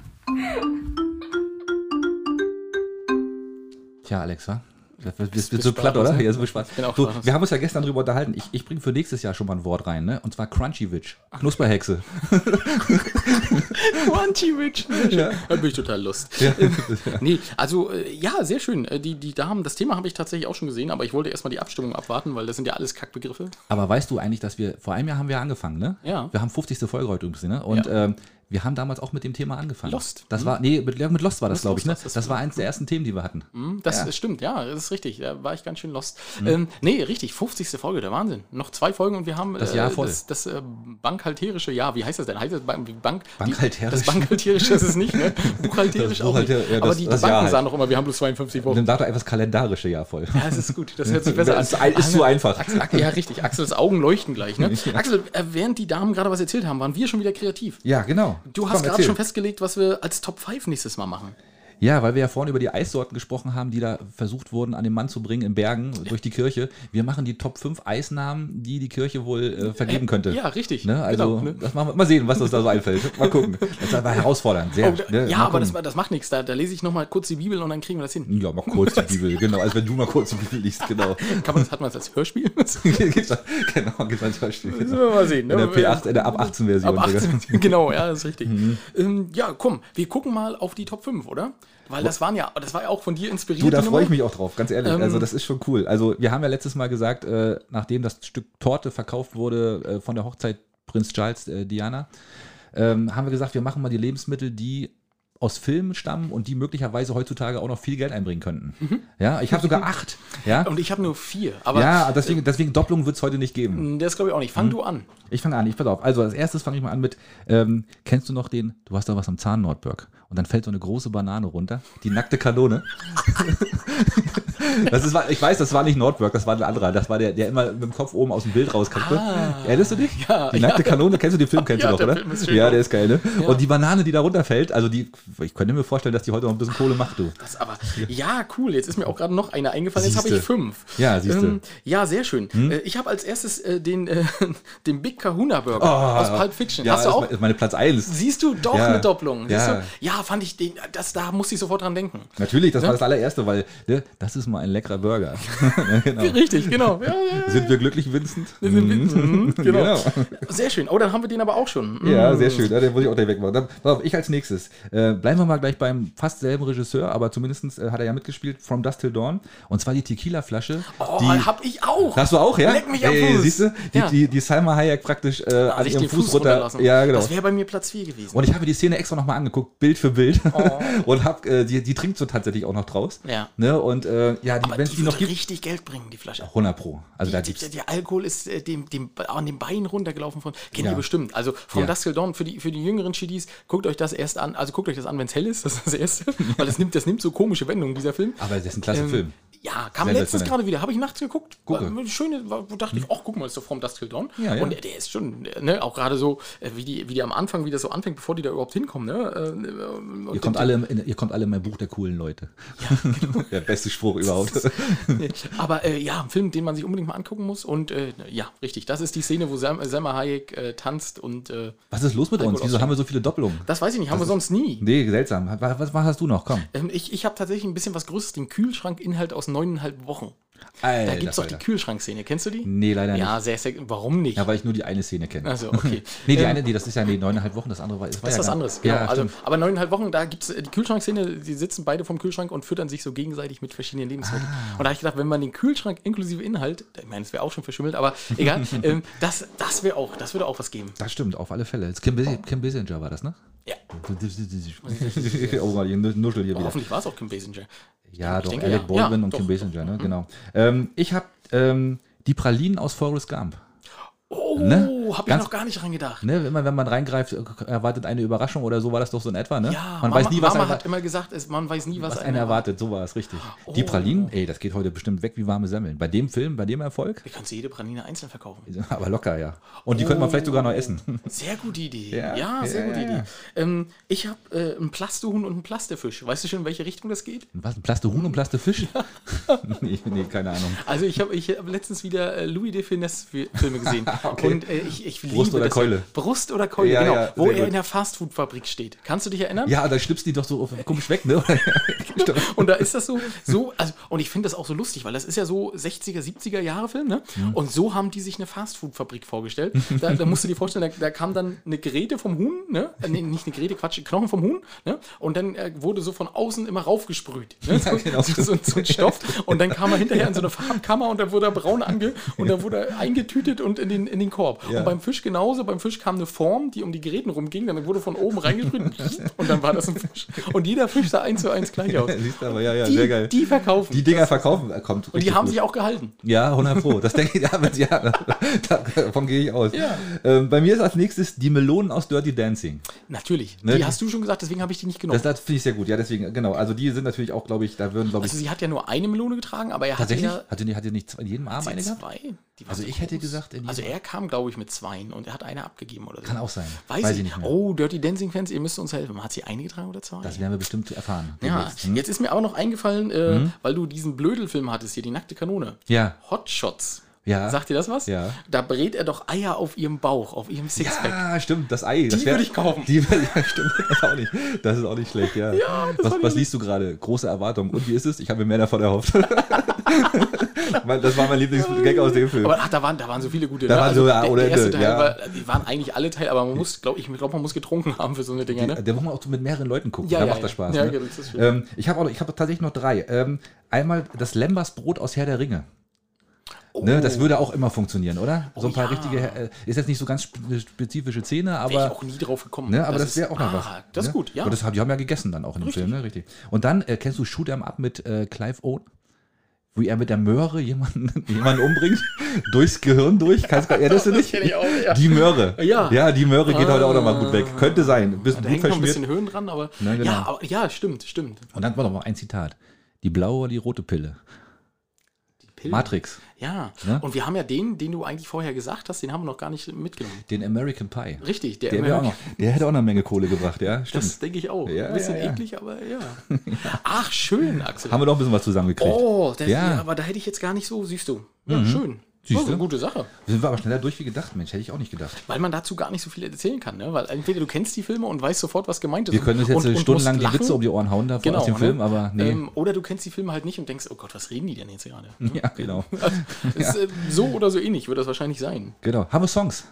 Tja, Alexa. Das wird, das wird so platt, oder? ne? Ja, bin auch so, wir haben uns ja gestern darüber unterhalten. Ich, ich bringe für nächstes Jahr schon mal ein Wort rein, ne? Und zwar Crunchy-Witch. Knusperhexe. Quanti-Witch. Ja. Da bin ich total lust. Nee, also äh, ja, sehr schön. Äh, Die, die Damen, das Thema habe ich tatsächlich auch schon gesehen, aber ich wollte erstmal die Abstimmung abwarten, weil das sind ja alles Kackbegriffe. Aber weißt du eigentlich, dass wir, vor einem Jahr haben wir angefangen, ne? Ja. Wir haben 50. Folge heute übrigens, ne? Und Ja. ähm, wir haben damals auch mit dem Thema angefangen. Lost. Das war, nee, mit, mit Lost war das, glaube ich, ne? Das- Das war eins der ersten Themen, die wir hatten. Hm, Das Ja. Mhm. stimmt, ja, das ist richtig. Da war ich ganz schön lost. Ähm, nee, richtig, 50. Folge, der Wahnsinn. Noch zwei Folgen und wir haben Das Jahr voll. das, das äh, bankhalterische Jahr. Wie heißt das denn? Heißt das Bank? Bank die- Bankhalterisch. Das bankhalterische ist es nicht, ne? Buchhalterisch auch nicht. Ja, Aber das- die, die das Banken halt. sagen doch immer, wir haben bloß 52 Und Wochen. dann sagt er einfach das kalendarische Jahr voll. Ja, das ist gut. Das hört sich besser an. Ist, ist zu einfach. Axel, Axel, ja, richtig. Axels Augen leuchten gleich. Ne? Axel, äh, während die Damen gerade was erzählt haben, waren wir schon wieder kreativ. Ja, genau. Du hast gerade schon festgelegt, was wir als Top 5 nächstes Mal machen. Ja, weil wir ja vorhin über die Eissorten gesprochen haben, die da versucht wurden, an den Mann zu bringen in Bergen durch die Kirche. Wir machen die Top 5 Eisnamen, die die Kirche wohl äh, vergeben könnte. Ja, richtig. Ne? Also, Genau, ne? das machen wir, mal sehen, was uns da so einfällt. Mal gucken. Das war herausfordernd. Sehr, Oh, ne? ja, aber das, das macht nichts. Da, da lese ich nochmal kurz die Bibel und dann kriegen wir das hin. Ja, mal kurz die Bibel, genau. Als wenn du mal kurz die Bibel liest, genau. Kann man das, hat man das als Hörspiel? genau, gibt's als Beispiel. Müssen wir mal sehen. Ne? In der P8, in der ab 18 Version. Ab sogar. 18, genau, ja, das ist richtig. Mhm. Ähm, ja, komm, wir gucken mal auf die Top 5, oder? Weil das waren ja, das war ja auch von dir inspiriert. Du, da freue ich mich auch drauf, ganz ehrlich. Ähm, also das ist schon cool. Also wir haben ja letztes Mal gesagt, äh, nachdem das Stück Torte verkauft wurde äh, von der Hochzeit Prinz Charles äh, Diana, ähm, haben wir gesagt, wir machen mal die Lebensmittel, die aus Filmen stammen und die möglicherweise heutzutage auch noch viel Geld einbringen könnten. Ja, ich habe sogar acht. Ja, Und ich habe nur vier. Aber ja deswegen, deswegen Doppelung wird es heute nicht geben. das glaube ich auch nicht. Fang Mhm. du an. Ich fange an, ich pass auf. Also als erstes fange ich mal an mit, ähm, kennst du noch den, du hast da was am Zahn, Nordberg. Und dann fällt so eine große Banane runter, die nackte Kanone. das ist, ich weiß, das war nicht Nordberg, das war ein anderer. Das war der, der immer mit dem Kopf oben aus dem Bild rauskackte. Erinnerst du dich? Ja, die nackte ja. Kanone, kennst du den Film, kennst Ja, du der oder? Ja, der ist geil, ne? Und die Banane, die da runterfällt, also die, ich könnte mir vorstellen, dass die heute noch ein bisschen Kohle macht, du. Das aber, ja, cool. Jetzt ist mir auch gerade noch eine eingefallen. Jetzt habe ich Siehste. fünf. Ja, siehste. Hm? ja, sehr schön. Äh, ich habe als erstes äh, den, äh, den Big Kahuna Burger aus Pulp Fiction. Oh. Ja, Hast du ist auch? meine Platz 1. Siehst du doch Ja. eine Doppelung. Siehst Ja. Ja, fand ich den, das, da musste ich sofort dran denken. Natürlich, das war das Ne? allererste, weil ne, das ist mal ein leckerer Burger. Ja, genau. Richtig, genau. Ja, ja, Sind wir glücklich, Vincent? Wir sind mit- Mhm, genau. Genau. Sehr schön. Oh, dann haben wir den aber auch schon. Ja, Mm. sehr schön. Ja, den muss ich auch gleich wegmachen. Dann, auf, ich als nächstes. Äh, bleiben wir mal gleich beim fast selben Regisseur, aber zumindest äh, hat er ja mitgespielt, From Dust Till Dawn. Und zwar die Tequila-Flasche. Oh, die, hab ich auch. Hast du auch, ja? Leck mich am Ey, Fuß. Siehst du, die, Ja. die, die Salma Hayek praktisch äh, an ihrem den Fuß, runter. runterlassen. Ja, genau. Das wäre bei mir Platz 4 gewesen. Und ich habe die Szene extra nochmal angeguckt, Bild für Bild. Oh. und hab, äh, die, die trinkt so tatsächlich auch noch draus. Ja. Ne? Und äh, ja, die, wenn es die, noch gibt, richtig Geld bringen, die Flasche. 100 Pro. Also da Die, gibt's. die, der Alkohol ist äh, dem, dem, an den Beinen runtergelaufen von. Kennt Ja. ihr bestimmt. Also vom Ja. Dusk Dawn für die, für die jüngeren Chidis, guckt euch das erst an. Also guckt euch das an, wenn es hell ist. Das ist das Erste. Weil das nimmt, das nimmt so komische Wendungen, dieser Film. Aber das ist ein klasse Ähm, Film. Ja, kam letztens gerade wieder. Habe ich nachts geguckt. Gucke. War, schöne, wo dachte ich, ach, guck mal, ist doch From Dusk Till Dawn. Ja, ja. Und der, der ist schon, ne, auch gerade so, äh, wie die, wie die am Anfang, wie das so anfängt, bevor die da überhaupt hinkommen. Ne? Äh, Ihr kommt, alle in, ihr kommt alle in mein Buch der coolen Leute. genau. der beste Spruch überhaupt. Aber äh, ja, ein Film, den man sich unbedingt mal angucken muss. Und äh, ja, richtig, das ist die Szene, wo Sam, Selma Hayek äh, tanzt und äh, Was ist los mit uns? Wieso haben wir so viele Doppelungen? das weiß ich nicht, haben wir sonst nie. Nee, seltsam. Was, was, was hast du noch? Komm. Ähm, ich ich habe tatsächlich ein bisschen was Größeres, den Kühlschrankinhalt aus neuneinhalb Wochen. Da Alter, gibt es doch die. Kühlschrankszene. Kennst du die? Nee, leider Ja, nicht. sehr, sehr. Warum nicht? Ja, weil ich nur die eine Szene kenne. Also, okay. Nee, die Ähm, eine, die, das ist ja nee, neuneinhalb Wochen, das andere war, das war Das ist ja was anderes, genau. Ja, also, aber neuneinhalb Wochen, da gibt es die Kühlschrankszene, die sitzen beide vom Kühlschrank und füttern sich so gegenseitig mit verschiedenen Lebensmitteln. Ah. Und da habe ich gedacht, wenn man den Kühlschrank inklusive Inhalt, ich meine, es wäre auch schon verschimmelt, aber egal, ähm, das, das wäre auch, das würde auch was geben. Das stimmt, auf alle Fälle. Kim, Bas Kim Basinger war das, ne? Ja. oh mal, Nuschel hier Aber wieder. hoffentlich war es auch Kim Basinger. Ja, Ich doch, denke, Alec ja. Baldwin Ja, und doch. Kim Basinger, ne? Genau. Ähm, ich habe ähm, die Pralinen aus Forrest Gump. Oh, Ne? habe ich Ganz- noch gar nicht reingedacht. Ne, immer wenn man reingreift, erwartet eine Überraschung oder so war das doch so in etwa, ne? Ja, man Mama, weiß nie, was, Mama hat immer gesagt, es, man weiß nie, was, was einen einer erwartet. So war es richtig. Die Oh. Pralinen, ey, das geht heute bestimmt weg wie warme Semmeln. Bei dem Film, bei dem Erfolg, Wir können jede Praline einzeln verkaufen. aber locker, ja. Und die könnte man vielleicht sogar noch essen. Sehr gute Idee. Ja, Ja, sehr ja, gute Idee. Ähm, ich habe äh, einen Plastehuhn und einen Plastefisch. Weißt du schon, in welche Richtung das geht? Was, ein Plaste Huhn und Plaste Fisch? nee, nee, keine Ahnung. Also ich habe ich hab letztens wieder äh, Louis de Finesse Fi- Filme gesehen. Okay. Und äh, ich, ich Brust oder das. Keule? Brust oder Keule, Ja, genau. ja, wo er gut. in der Fastfood-Fabrik steht. Kannst du dich erinnern? Ja, da schlipst die doch so komisch weg, ne? Und da ist das so, so also, und ich finde das auch so lustig, weil das ist ja so 60er, 70er Jahre Film, ne? Mhm. Und so haben die sich eine Fastfood-Fabrik vorgestellt. Da, da musst du dir vorstellen, da, da kam dann eine Geräte vom Huhn, ne? Äh, Nee, nicht eine Geräte, Quatsch, Knochen vom Huhn, ne? Und dann äh, wurde so von außen immer raufgesprüht. Ne? So, genau. so, so, so ein Stoff. Und dann kam er hinterher in so eine Farbkammer und dann wurde er braun ange und dann wurde er eingetütet und in den, in den Korb. Ja. Und beim Fisch genauso, beim Fisch kam eine Form, die um die Geräten rumging, dann wurde von oben reingesprüht und dann war das ein Fisch. Und jeder Fisch sah eins zu eins gleich aus. Siehst du, aber ja, ja, Die, sehr geil. die verkaufen. Die Dinger verkaufen, äh, kommt und die haben gut. sich auch gehalten. Ja, 100 Pro. Das denke ich, aber- ja davon gehe ich aus. Ja. Ähm, bei mir ist als nächstes die Melonen aus Dirty Dancing. Natürlich. Ne, die hast du schon gesagt, deswegen habe ich die nicht genommen. Das, das finde ich sehr gut. Ja, deswegen, genau. Also die sind natürlich auch, glaube ich, da würden, glaube ich, also sie hat ja nur eine Melone getragen, aber er hatte tatsächlich, ja hatte, die- hatte nicht zwei- in jedem Arm eine gehabt? zwei. Also so ich hätte groß. gesagt, in also er kam, glaube ich, mit zweien und er hat eine abgegeben oder so. Kann auch sein. Weiß, Weiß ich ich nicht. mehr. Oh, Dirty Dancing Fans, ihr müsst uns helfen. Hat sie eine getragen oder zwei? Das werden wir bestimmt erfahren. ja. Hm? jetzt ist mir aber noch eingefallen, äh, weil du diesen Blödelfilm hattest hier, die nackte Kanone. Ja. Hot Shots. Ja. Sagt dir das was? Ja. Da brät er doch Eier auf ihrem Bauch, auf ihrem Sixpack. Ja, stimmt, das Ei. Das Die wär- würde ich kaufen. Die, ja, stimmt, das ist auch nicht, das ist auch nicht schlecht, ja. Ja, das was, was liest du gerade? Große Erwartungen. Und wie ist es? Ich habe mir mehr davon erhofft. Das war mein Lieblingsgag aus dem Film. Aber ach, da waren, da waren so viele gute. Da ne? waren so, ja, der, der erste Teil ja. war, die waren eigentlich alle Teile, aber man muss, glaube ich, glaube, man muss getrunken haben für so eine Dinger, ne? Der muss man auch mit mehreren Leuten gucken. Ja, da ja, macht das Spaß. Ne? das ähm, ich habe hab tatsächlich noch drei. Ähm, einmal das Lembers Brot aus Herr der Ringe. Ne, das würde auch immer funktionieren, oder? So ein paar Oh. ja. richtige, äh, ist jetzt nicht so ganz spe- spezifische Szene, Wäre ich aber, auch nie drauf gekommen. ne, aber das, ist- wäre auch noch ah, was. Das ne? ist gut, ja. Aber das, haben- die haben ja gegessen dann auch in dem Richtig. Film, ne? Richtig. Und dann äh, kennst du Shoot 'em Up mit äh, Clive Owen? Wie er mit der Möhre jemanden, jemanden umbringt, durchs Gehirn durch. Kannst, erinnerst du ich auch, ja. Die Möhre. Ja. Ja, die Möhre geht heute auch noch mal gut weg. Könnte sein. Bist da Blut hängt noch ein bisschen Höhen dran, aber. Ne, genau. Ja, aber, ja, stimmt, stimmt. Und dann war noch mal ein Zitat. Die blaue oder die rote Pille? Pillen. Matrix. Ja. Ne? Und wir haben ja den, den du eigentlich vorher gesagt hast, den haben wir noch gar nicht mitgenommen. Den American Pie. Richtig, der, Der, wär auch noch, der hätte auch noch eine Menge Kohle gebracht, ja? Stimmt. Das denke ich auch. Ja, ein bisschen ja, ja. eklig, aber ja. Ach, schön, Axel. Haben wir doch ein bisschen was zusammengekriegt. Oh, das, Ja. Mhm. ja. aber da hätte ich jetzt gar nicht so, siehst du. Ja, schön. Das Siehst ist eine du? gute Sache. Sind wir aber schneller durch wie gedacht, Mensch, hätte ich auch nicht gedacht. Weil man dazu gar nicht so viel erzählen kann, ne? Weil entweder du kennst die Filme und weißt sofort, was gemeint ist. Wir können uns jetzt und, und stundenlang die. Witze um die Ohren hauen da genau, aus dem ne? Film, aber nee. Ähm, oder du kennst die Filme halt nicht und denkst, oh Gott, was reden die denn jetzt gerade? ja, genau. Ist, äh, so oder so ähnlich wird das wahrscheinlich sein. genau. Haben wir Songs?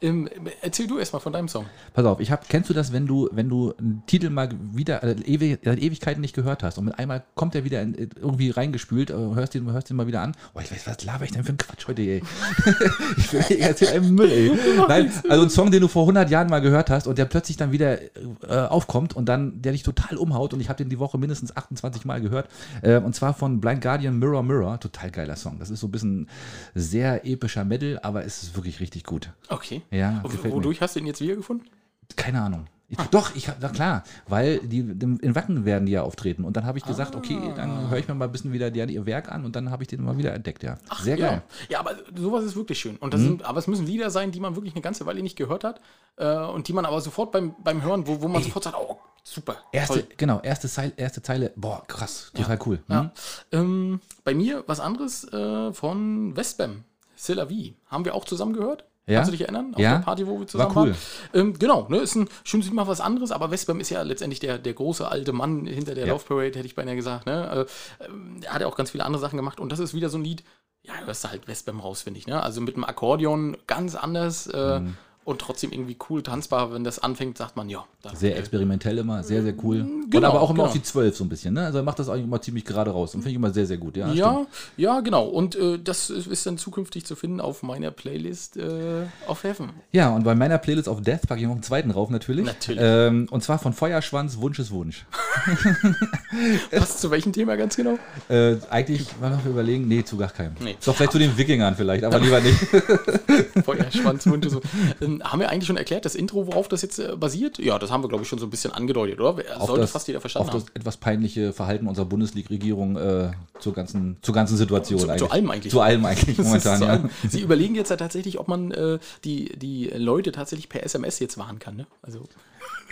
Ähm, erzähl du erstmal von deinem Song. Pass auf, ich hab, kennst du das, wenn du, wenn du einen Titel mal wieder äh, ewig, seit Ewigkeiten nicht gehört hast und mit einmal kommt er wieder in, irgendwie reingespült, äh, hörst den, hörst den mal wieder an. Oh, ich weiß, was laber ich denn für einen Quatsch heute, ey? ich, ich erzähl einen Müll, ey. Nein, also ein Song, den du vor 100 Jahren mal gehört hast und der plötzlich dann wieder äh, aufkommt und dann der dich total umhaut und ich habe den die Woche mindestens 28 Mal gehört äh, und zwar von Blind Guardian Mirror Mirror, total geiler Song. Das ist so ein bisschen sehr epischer Metal, aber es ist wirklich richtig gut. Okay. Ja, Und gefällt mir. wodurch hast du ihn jetzt wiedergefunden? Keine Ahnung. Ich, Doch, ich na klar, weil die in Wacken werden die ja auftreten. Und dann habe ich gesagt, okay, dann höre ich mir mal ein bisschen wieder die, ihr Werk an und dann habe ich den mal wieder entdeckt, ja. Sehr geil. Mhm. Ja. ja, aber sowas ist wirklich schön. Und das sind, aber es müssen Lieder sein, die man wirklich eine ganze Weile nicht gehört hat äh, und die man aber sofort beim, beim Hören, wo, wo man sofort sagt, oh, super. Erste, toll. genau, erste Zeile, erste Zeile, boah, krass, total cool. Ja. Mhm. Ähm, bei mir was anderes äh, von Westbam, C'est la vie. Haben wir auch zusammen gehört? Ja. Kannst du dich erinnern? Auf Ja. der Party, wo wir zusammen cool. waren? Ähm, genau, ne, ist ein schönes mal was anderes, aber Westbam ist ja letztendlich der, der große alte Mann hinter der Ja. Love Parade, hätte ich beinahe gesagt. Ne? Äh, ähm, er hat ja auch ganz viele andere Sachen gemacht und das ist wieder so ein Lied, ja, hörst du halt Westbam raus, finde ich. Ne? Also mit dem Akkordeon ganz anders äh, Mhm. Und trotzdem irgendwie cool tanzbar. Wenn das anfängt, sagt man, ja. Sehr experimentell immer, sehr, sehr cool. und genau, aber auch immer genau. auf die 12 so ein bisschen, ne? Also er macht das eigentlich immer ziemlich gerade raus und finde ich immer sehr, sehr gut. Ja, Ja, ja, genau. Und äh, das ist dann zukünftig zu finden auf meiner Playlist äh, auf Heaven. ja, und bei meiner Playlist auf Death packe ich noch einen zweiten rauf natürlich. Natürlich. Ähm, und zwar von Feuerschwanz, Wunsch ist Wunsch. Passt zu welchem Thema ganz genau? Äh, eigentlich mal noch überlegen, nee, zu gar keinem. Nee. Doch vielleicht zu den Wikingern vielleicht, aber lieber nicht. Feuerschwanz, Wunde, so. Ähm, haben wir eigentlich schon erklärt, das Intro, worauf das jetzt äh, basiert? Ja, das haben wir, glaube ich, schon so ein bisschen angedeutet, oder? Auf Sollte das- fast jeder auf verstanden das haben. etwas peinliche Verhalten unserer Bundesliga-Regierung äh, zur, ganzen, zur ganzen Situation Zu- zu eigentlich. allem eigentlich. Zu allem eigentlich Das momentan, ja. Sie überlegen jetzt ja tatsächlich, ob man äh, die, die Leute tatsächlich per SMS jetzt warnen kann. Ne? Also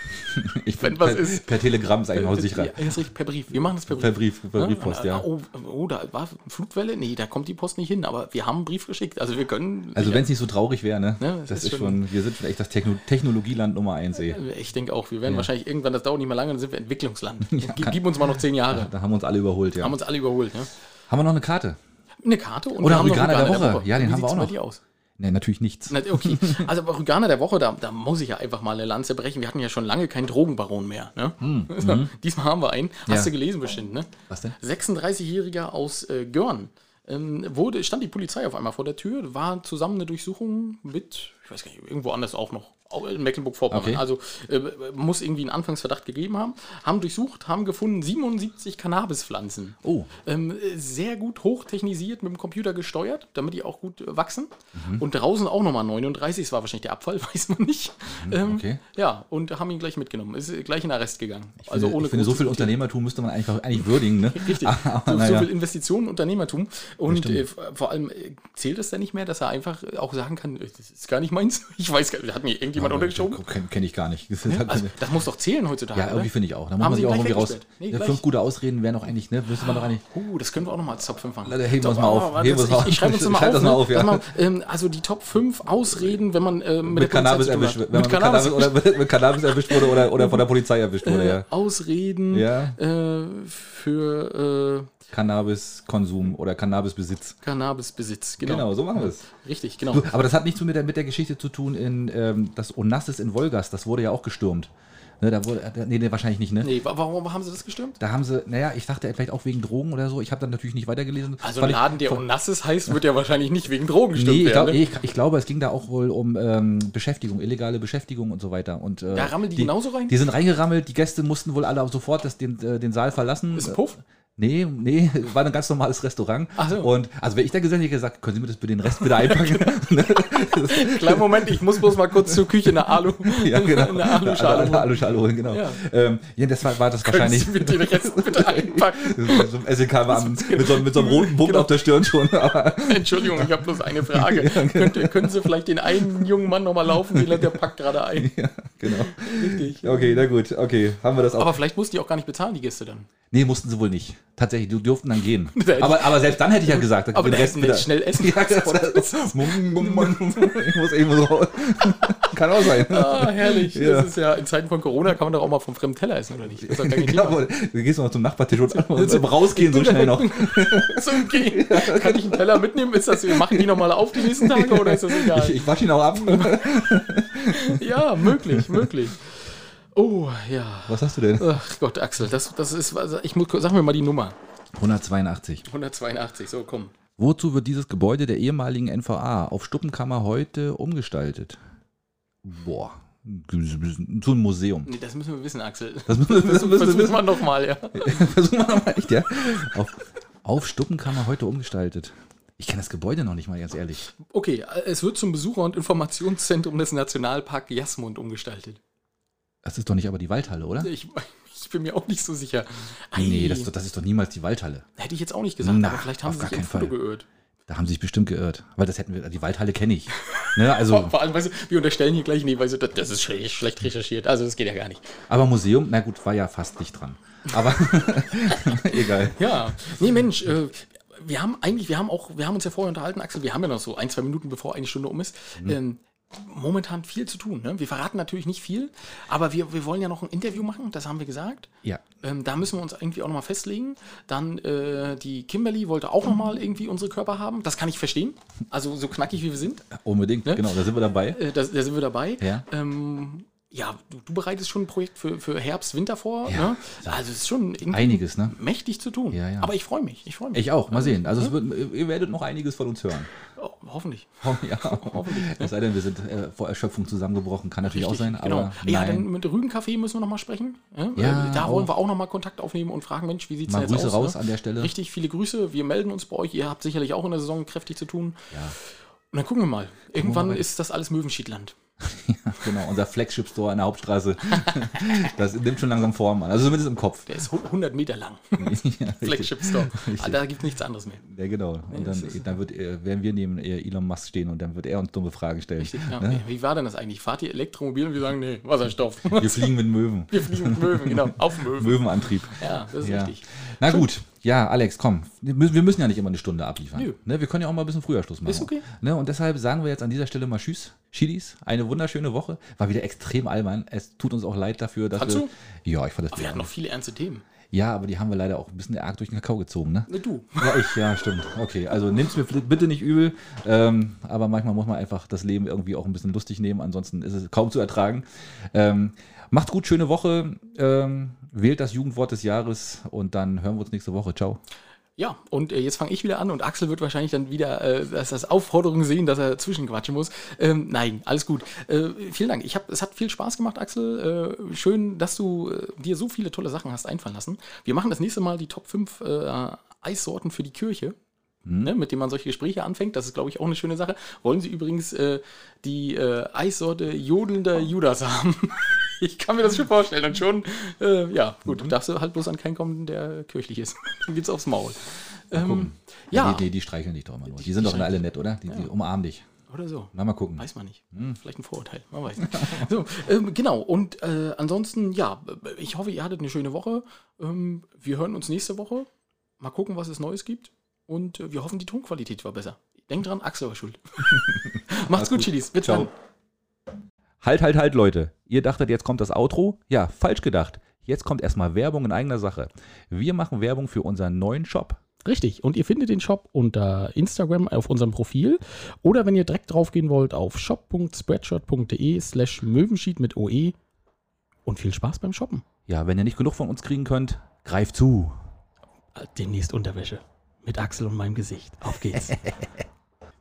Ich bin was per, ist- per Telegramm ist eigentlich noch ja, sicher. ist richtig, per Brief. Wir machen das per Brief. Per Brief, per Briefpost, ja. Oh, oh, da war Flutwelle? Nee, da kommt die Post nicht hin, aber wir haben einen Brief geschickt. Also wir können. Also wenn es nicht so traurig wäre, ne? Ja, das das, ist schon- schon, wir sind schon echt das Techno Technologieland Nummer eins, ey. Ich denke auch, wir werden wahrscheinlich irgendwann, das dauert nicht mehr lange, dann sind wir Entwicklungsland. Gib, gib uns mal noch zehn Jahre. Da haben wir uns alle überholt, ja. Haben uns alle überholt. Ne? Haben wir noch eine Karte? Eine Karte und Oder haben noch Rüganer der Woche. Ja, den Wie haben wir auch bei noch. dir aus? Ne, natürlich nichts. Okay, also bei Rüganer der Woche, da, da muss ich ja einfach mal eine Lanze brechen. Wir hatten ja schon lange keinen Drogenbaron mehr. Ne? Diesmal haben wir einen. Hast Hm, Ja. du gelesen bestimmt, ne? Was denn? 36-Jähriger aus äh, Görn. Ähm, wurde, stand die Polizei auf einmal vor der Tür, war zusammen eine Durchsuchung mit, ich weiß gar nicht, irgendwo anders auch noch, Mecklenburg-Vorpommern. Okay. Also äh, muss irgendwie einen Anfangsverdacht gegeben haben. Haben durchsucht, haben gefunden 77 Cannabispflanzen. Oh. Ähm, äh, sehr gut hochtechnisiert mit dem Computer gesteuert, damit die auch gut äh, wachsen. Mhm. Und draußen auch nochmal 39, das war wahrscheinlich der Abfall, weiß man nicht. Ähm, Mhm, okay. Ja, und haben ihn gleich mitgenommen. Ist äh, gleich in Arrest gegangen. also ich ohne finde, so viel. Unternehmertum müsste man eigentlich, eigentlich würdigen, ne? Richtig. Aber, so, so naja. viel Investitionen, Unternehmertum. Und äh, vor allem äh, zählt es dann nicht mehr, dass er einfach auch sagen kann, das ist gar nicht meins. Ich weiß gar nicht, hat mir irgendjemand untergeschoben. Kenne kenn ich gar nicht. Das halt Also, das muss doch zählen heutzutage. ja, irgendwie finde ich auch. Da muss man sich auch irgendwie raus. Nee, fünf gute Ausreden wären doch eigentlich, ne? Müsste man doch eigentlich. Uh, das können wir auch nochmal als Top 5 machen. Da heben wir uns mal auf. oh, uns ich, schreibe uns das mal auf. mal ne? auf, ja. Mal, ähm, also die Top 5 Ausreden, wenn man äh, mit, Cannabis erwischt, wenn man mit Cannabis, oder mit, Cannabis erwischt wurde oder, oder von der Polizei erwischt wurde, äh, ja. Ausreden äh, für Cannabiskonsum oder Cannabisbesitz. äh, Cannabisbesitz. Genau. Genau, so machen wir es. Richtig, genau. Aber das hat nichts mit der, mit der Geschichte zu tun in ähm, das Onassis in Wolgast, das wurde ja auch gestürmt. Ne, da wurde, äh, nee, nee, wahrscheinlich nicht, ne? Nee, wa- warum haben sie das gestürmt? Da haben sie, naja, ich dachte vielleicht auch wegen Drogen oder so. Ich habe dann natürlich nicht weitergelesen. Also ein ich- Laden, der Onassis heißt, wird ja wahrscheinlich nicht wegen Drogen Nee, gestürmt ich, glaub, werden. nee, ne? ich, ich glaube, es ging da auch wohl um ähm, Beschäftigung, illegale Beschäftigung und so weiter. Und, äh, Da rammeln die genauso rein? Die sind reingerammelt, die Gäste mussten wohl alle sofort das, den, äh, den Saal verlassen. Ist Puff? Nee, nee, war ein ganz normales Restaurant. Ach so. Und also wenn ich da gesehen hätte, ich gesagt, können Sie mir das bitte den Rest wieder einpacken? Kleinen Moment, ich muss bloß mal kurz zur Küche eine Alu, ja, genau. eine Aluschale. Eine Aluschale holen, genau. Ja. Ähm, ja, das war, war das Können wahrscheinlich. Sie mir den Rest bitte einpacken? so ein SEK war am- mit, so, mit so einem roten Punkt Genau. auf der Stirn schon. Entschuldigung, ich habe bloß eine Frage. genau. Könnt, können Sie vielleicht den einen jungen Mann nochmal laufen, der packt gerade ein? Genau. Richtig. Okay, na gut, okay, haben wir das auch. Aber vielleicht mussten die auch gar nicht bezahlen, die Gäste dann. Nee, mussten sie wohl nicht. Tatsächlich, die durften dann gehen. Aber, aber selbst dann hätte ich ja gesagt, Aber den hätten wir schnell essen. Ja, oder, ich muss eben so raus. Kann auch sein. Ah, herrlich. Ja. Das ist ja in Zeiten von Corona kann man doch auch mal vom fremden Teller essen, oder nicht? Das ist kein Genau, du gehst mal zum Nachbartisch und, und rausgehen so schnell noch. So, okay. Kann ich einen Teller mitnehmen? Ist das, machen die nochmal auf die nächsten Tage oder ist das egal? Ich, ich wasche ihn auch ab. Ja, möglich, möglich. Oh, ja. Was hast du denn? Ach Gott, Axel, das, das ist, ich muss, sag mir mal die Nummer. 182. 182, so komm. Wozu wird dieses Gebäude der ehemaligen NVA auf Stuppenkammer heute umgestaltet? Boah, so ein Museum. Nee, das müssen wir wissen, Axel. Das müssen wir, das müssen wir Versuchen wissen. wir nochmal, ja. Versuchen wir nochmal echt, ja? Auf, auf Stuppenkammer heute umgestaltet. Ich kenne das Gebäude noch nicht mal, ganz ehrlich. Okay, es wird zum Besucher- und Informationszentrum des Nationalpark Jasmund umgestaltet. Das ist doch nicht aber die Waldhalle, oder? Ich, ich bin mir auch nicht so sicher. Nee, Ei, das, ist doch- das ist doch niemals die Waldhalle. hätte ich jetzt auch nicht gesagt, Na, aber vielleicht haben sie sich im keinen Foto Fall. geirrt. Da haben sie sich bestimmt geirrt. Weil das hätten wir, die Waldhalle kenne ich. Ne, also, Vor allem, weißt du, wir unterstellen hier gleich, nee, weißt du, das, das ist schlecht, schlecht recherchiert. Also, das geht ja gar nicht. aber Museum, na gut, war ja fast nicht dran. Aber egal. Ja, nee, Mensch, äh, wir haben eigentlich, wir haben auch, wir haben uns ja vorher unterhalten, Axel, wir haben ja noch so ein, zwei Minuten, bevor eine Stunde um ist. Ähm, momentan viel zu tun. Ne? Wir verraten natürlich nicht viel, aber wir, wir wollen ja noch ein Interview machen, das haben wir gesagt. Ja. Ähm, da müssen wir uns irgendwie auch nochmal festlegen. Dann äh, die Kimberly wollte auch nochmal irgendwie unsere Körper haben. Das kann ich verstehen. Also so knackig wie wir sind. Unbedingt, Ne? genau, da sind wir dabei. Äh, da, da sind wir dabei. Ja. Ähm, ja, du, du bereitest schon ein Projekt für, für Herbst, Winter vor. Ja. Ne? Also es ist schon Einiges, ne? mächtig zu tun. Ja, ja. Aber ich freue mich. Ich freue mich. Ich auch, mal sehen. Also es wird, ihr werdet noch einiges von uns hören. Oh, hoffentlich. Ja, Hoffentlich, ne? es sei denn, wir sind äh, vor Erschöpfung zusammengebrochen, kann natürlich auch sein, genau. aber Ja, nein. dann mit Rügenkaffee müssen wir nochmal sprechen. Ja, Ja, äh, da auch. wollen wir auch nochmal Kontakt aufnehmen und fragen, Mensch, wie sieht es denn jetzt Grüße aus? raus ne? an der Stelle. Richtig viele Grüße. Wir melden uns bei euch. Ihr habt sicherlich auch in der Saison kräftig zu tun. Ja. Und dann gucken wir mal. Irgendwann mal. ist das alles Möwenschiedland. Genau, unser Flagship-Store an der Hauptstraße. das nimmt schon langsam Form an. Also zumindest im Kopf. Der ist hu- 100 Meter lang. ja, richtig. Flagship Store. Richtig. Ah, Da gibt es nichts anderes mehr. Ja, genau. Und das dann, dann wird, er- werden wir neben Elon Musk stehen und dann wird er uns dumme Fragen stellen. Richtig, ja. Ne? Wie war denn das eigentlich? Fahrt ihr Elektromobil und wir sagen, nee, Wasserstoff. Wir fliegen mit Möwen. Wir fliegen mit Möwen, genau. Auf Möwen. Möwenantrieb. Ja, das ist Ja. richtig. Na gut, ja, Alex, komm. Wir müssen, ja nicht immer eine Stunde abliefern. Nö. Ne, wir können ja auch mal ein bisschen früher Schluss machen. Ist okay. Ne, und deshalb sagen wir jetzt an dieser Stelle mal Tschüss, Chilis. Eine wunderschöne Woche. War wieder extrem albern. Es tut uns auch leid dafür, dass Fandst wir. Ja, ich fand das Aber wir hatten noch viele ernste Themen. Ja, aber die haben wir leider auch ein bisschen arg durch den Kakao gezogen, ne? Ne, du. Ja, ich, ja, stimmt. Okay, also nimm's mir bitte nicht übel. Ähm, aber manchmal muss man einfach das Leben irgendwie auch ein bisschen lustig nehmen, ansonsten ist es kaum zu ertragen. Ähm, macht gut, schöne Woche. Ähm, wählt das Jugendwort des Jahres und dann hören wir uns nächste Woche. Ciao. Ja, und äh, jetzt fange ich wieder an und Axel wird wahrscheinlich dann wieder äh, das, das Aufforderung sehen, dass er zwischenquatschen muss. Ähm, nein, alles gut. Äh, vielen Dank. Ich hab, es hat viel Spaß gemacht, Axel. Äh, schön, dass du äh, dir so viele tolle Sachen hast einfallen lassen. Wir machen das nächste Mal die Top 5 äh, Eissorten für die Kirche. Ne, mit dem man solche Gespräche anfängt. Das ist, glaube ich, auch eine schöne Sache. Wollen Sie übrigens die Eissorte jodelnder Judas haben? ich kann mir das schon vorstellen. Und schon, äh, ja, gut, darfst du halt bloß an keinen kommen, der kirchlich ist. Dann geht's aufs Maul. Ähm, ja, Die, die, die streicheln dich doch immer nur. Die sind doch alle nett, oder? Die, die umarmen dich. oder so. Na, mal gucken. Weiß man nicht. Vielleicht ein Vorurteil. Man weiß nicht. so, ähm, genau. Und äh, ansonsten, ja, ich hoffe, ihr hattet eine schöne Woche. Ähm, wir hören uns nächste Woche. Mal gucken, was es Neues gibt. Und äh, wir hoffen, die Tonqualität war besser. Denkt dran, Axel war schuld. Macht's gut, gut. Chilis. Bis Ciao. dann. Halt, halt, halt, Leute. Ihr dachtet, jetzt kommt das Outro? Ja, falsch gedacht. Jetzt kommt erstmal Werbung in eigener Sache. Wir machen Werbung für unseren neuen Shop. Richtig. Und ihr findet den Shop unter Instagram auf unserem Profil. Oder wenn ihr direkt draufgehen wollt, auf shop.spreadshirt.de slash Möwenschied mit OE. Und viel Spaß beim Shoppen. Ja, wenn ihr nicht genug von uns kriegen könnt, greift zu. Demnächst Unterwäsche. Mit Axel und meinem Gesicht. Auf geht's.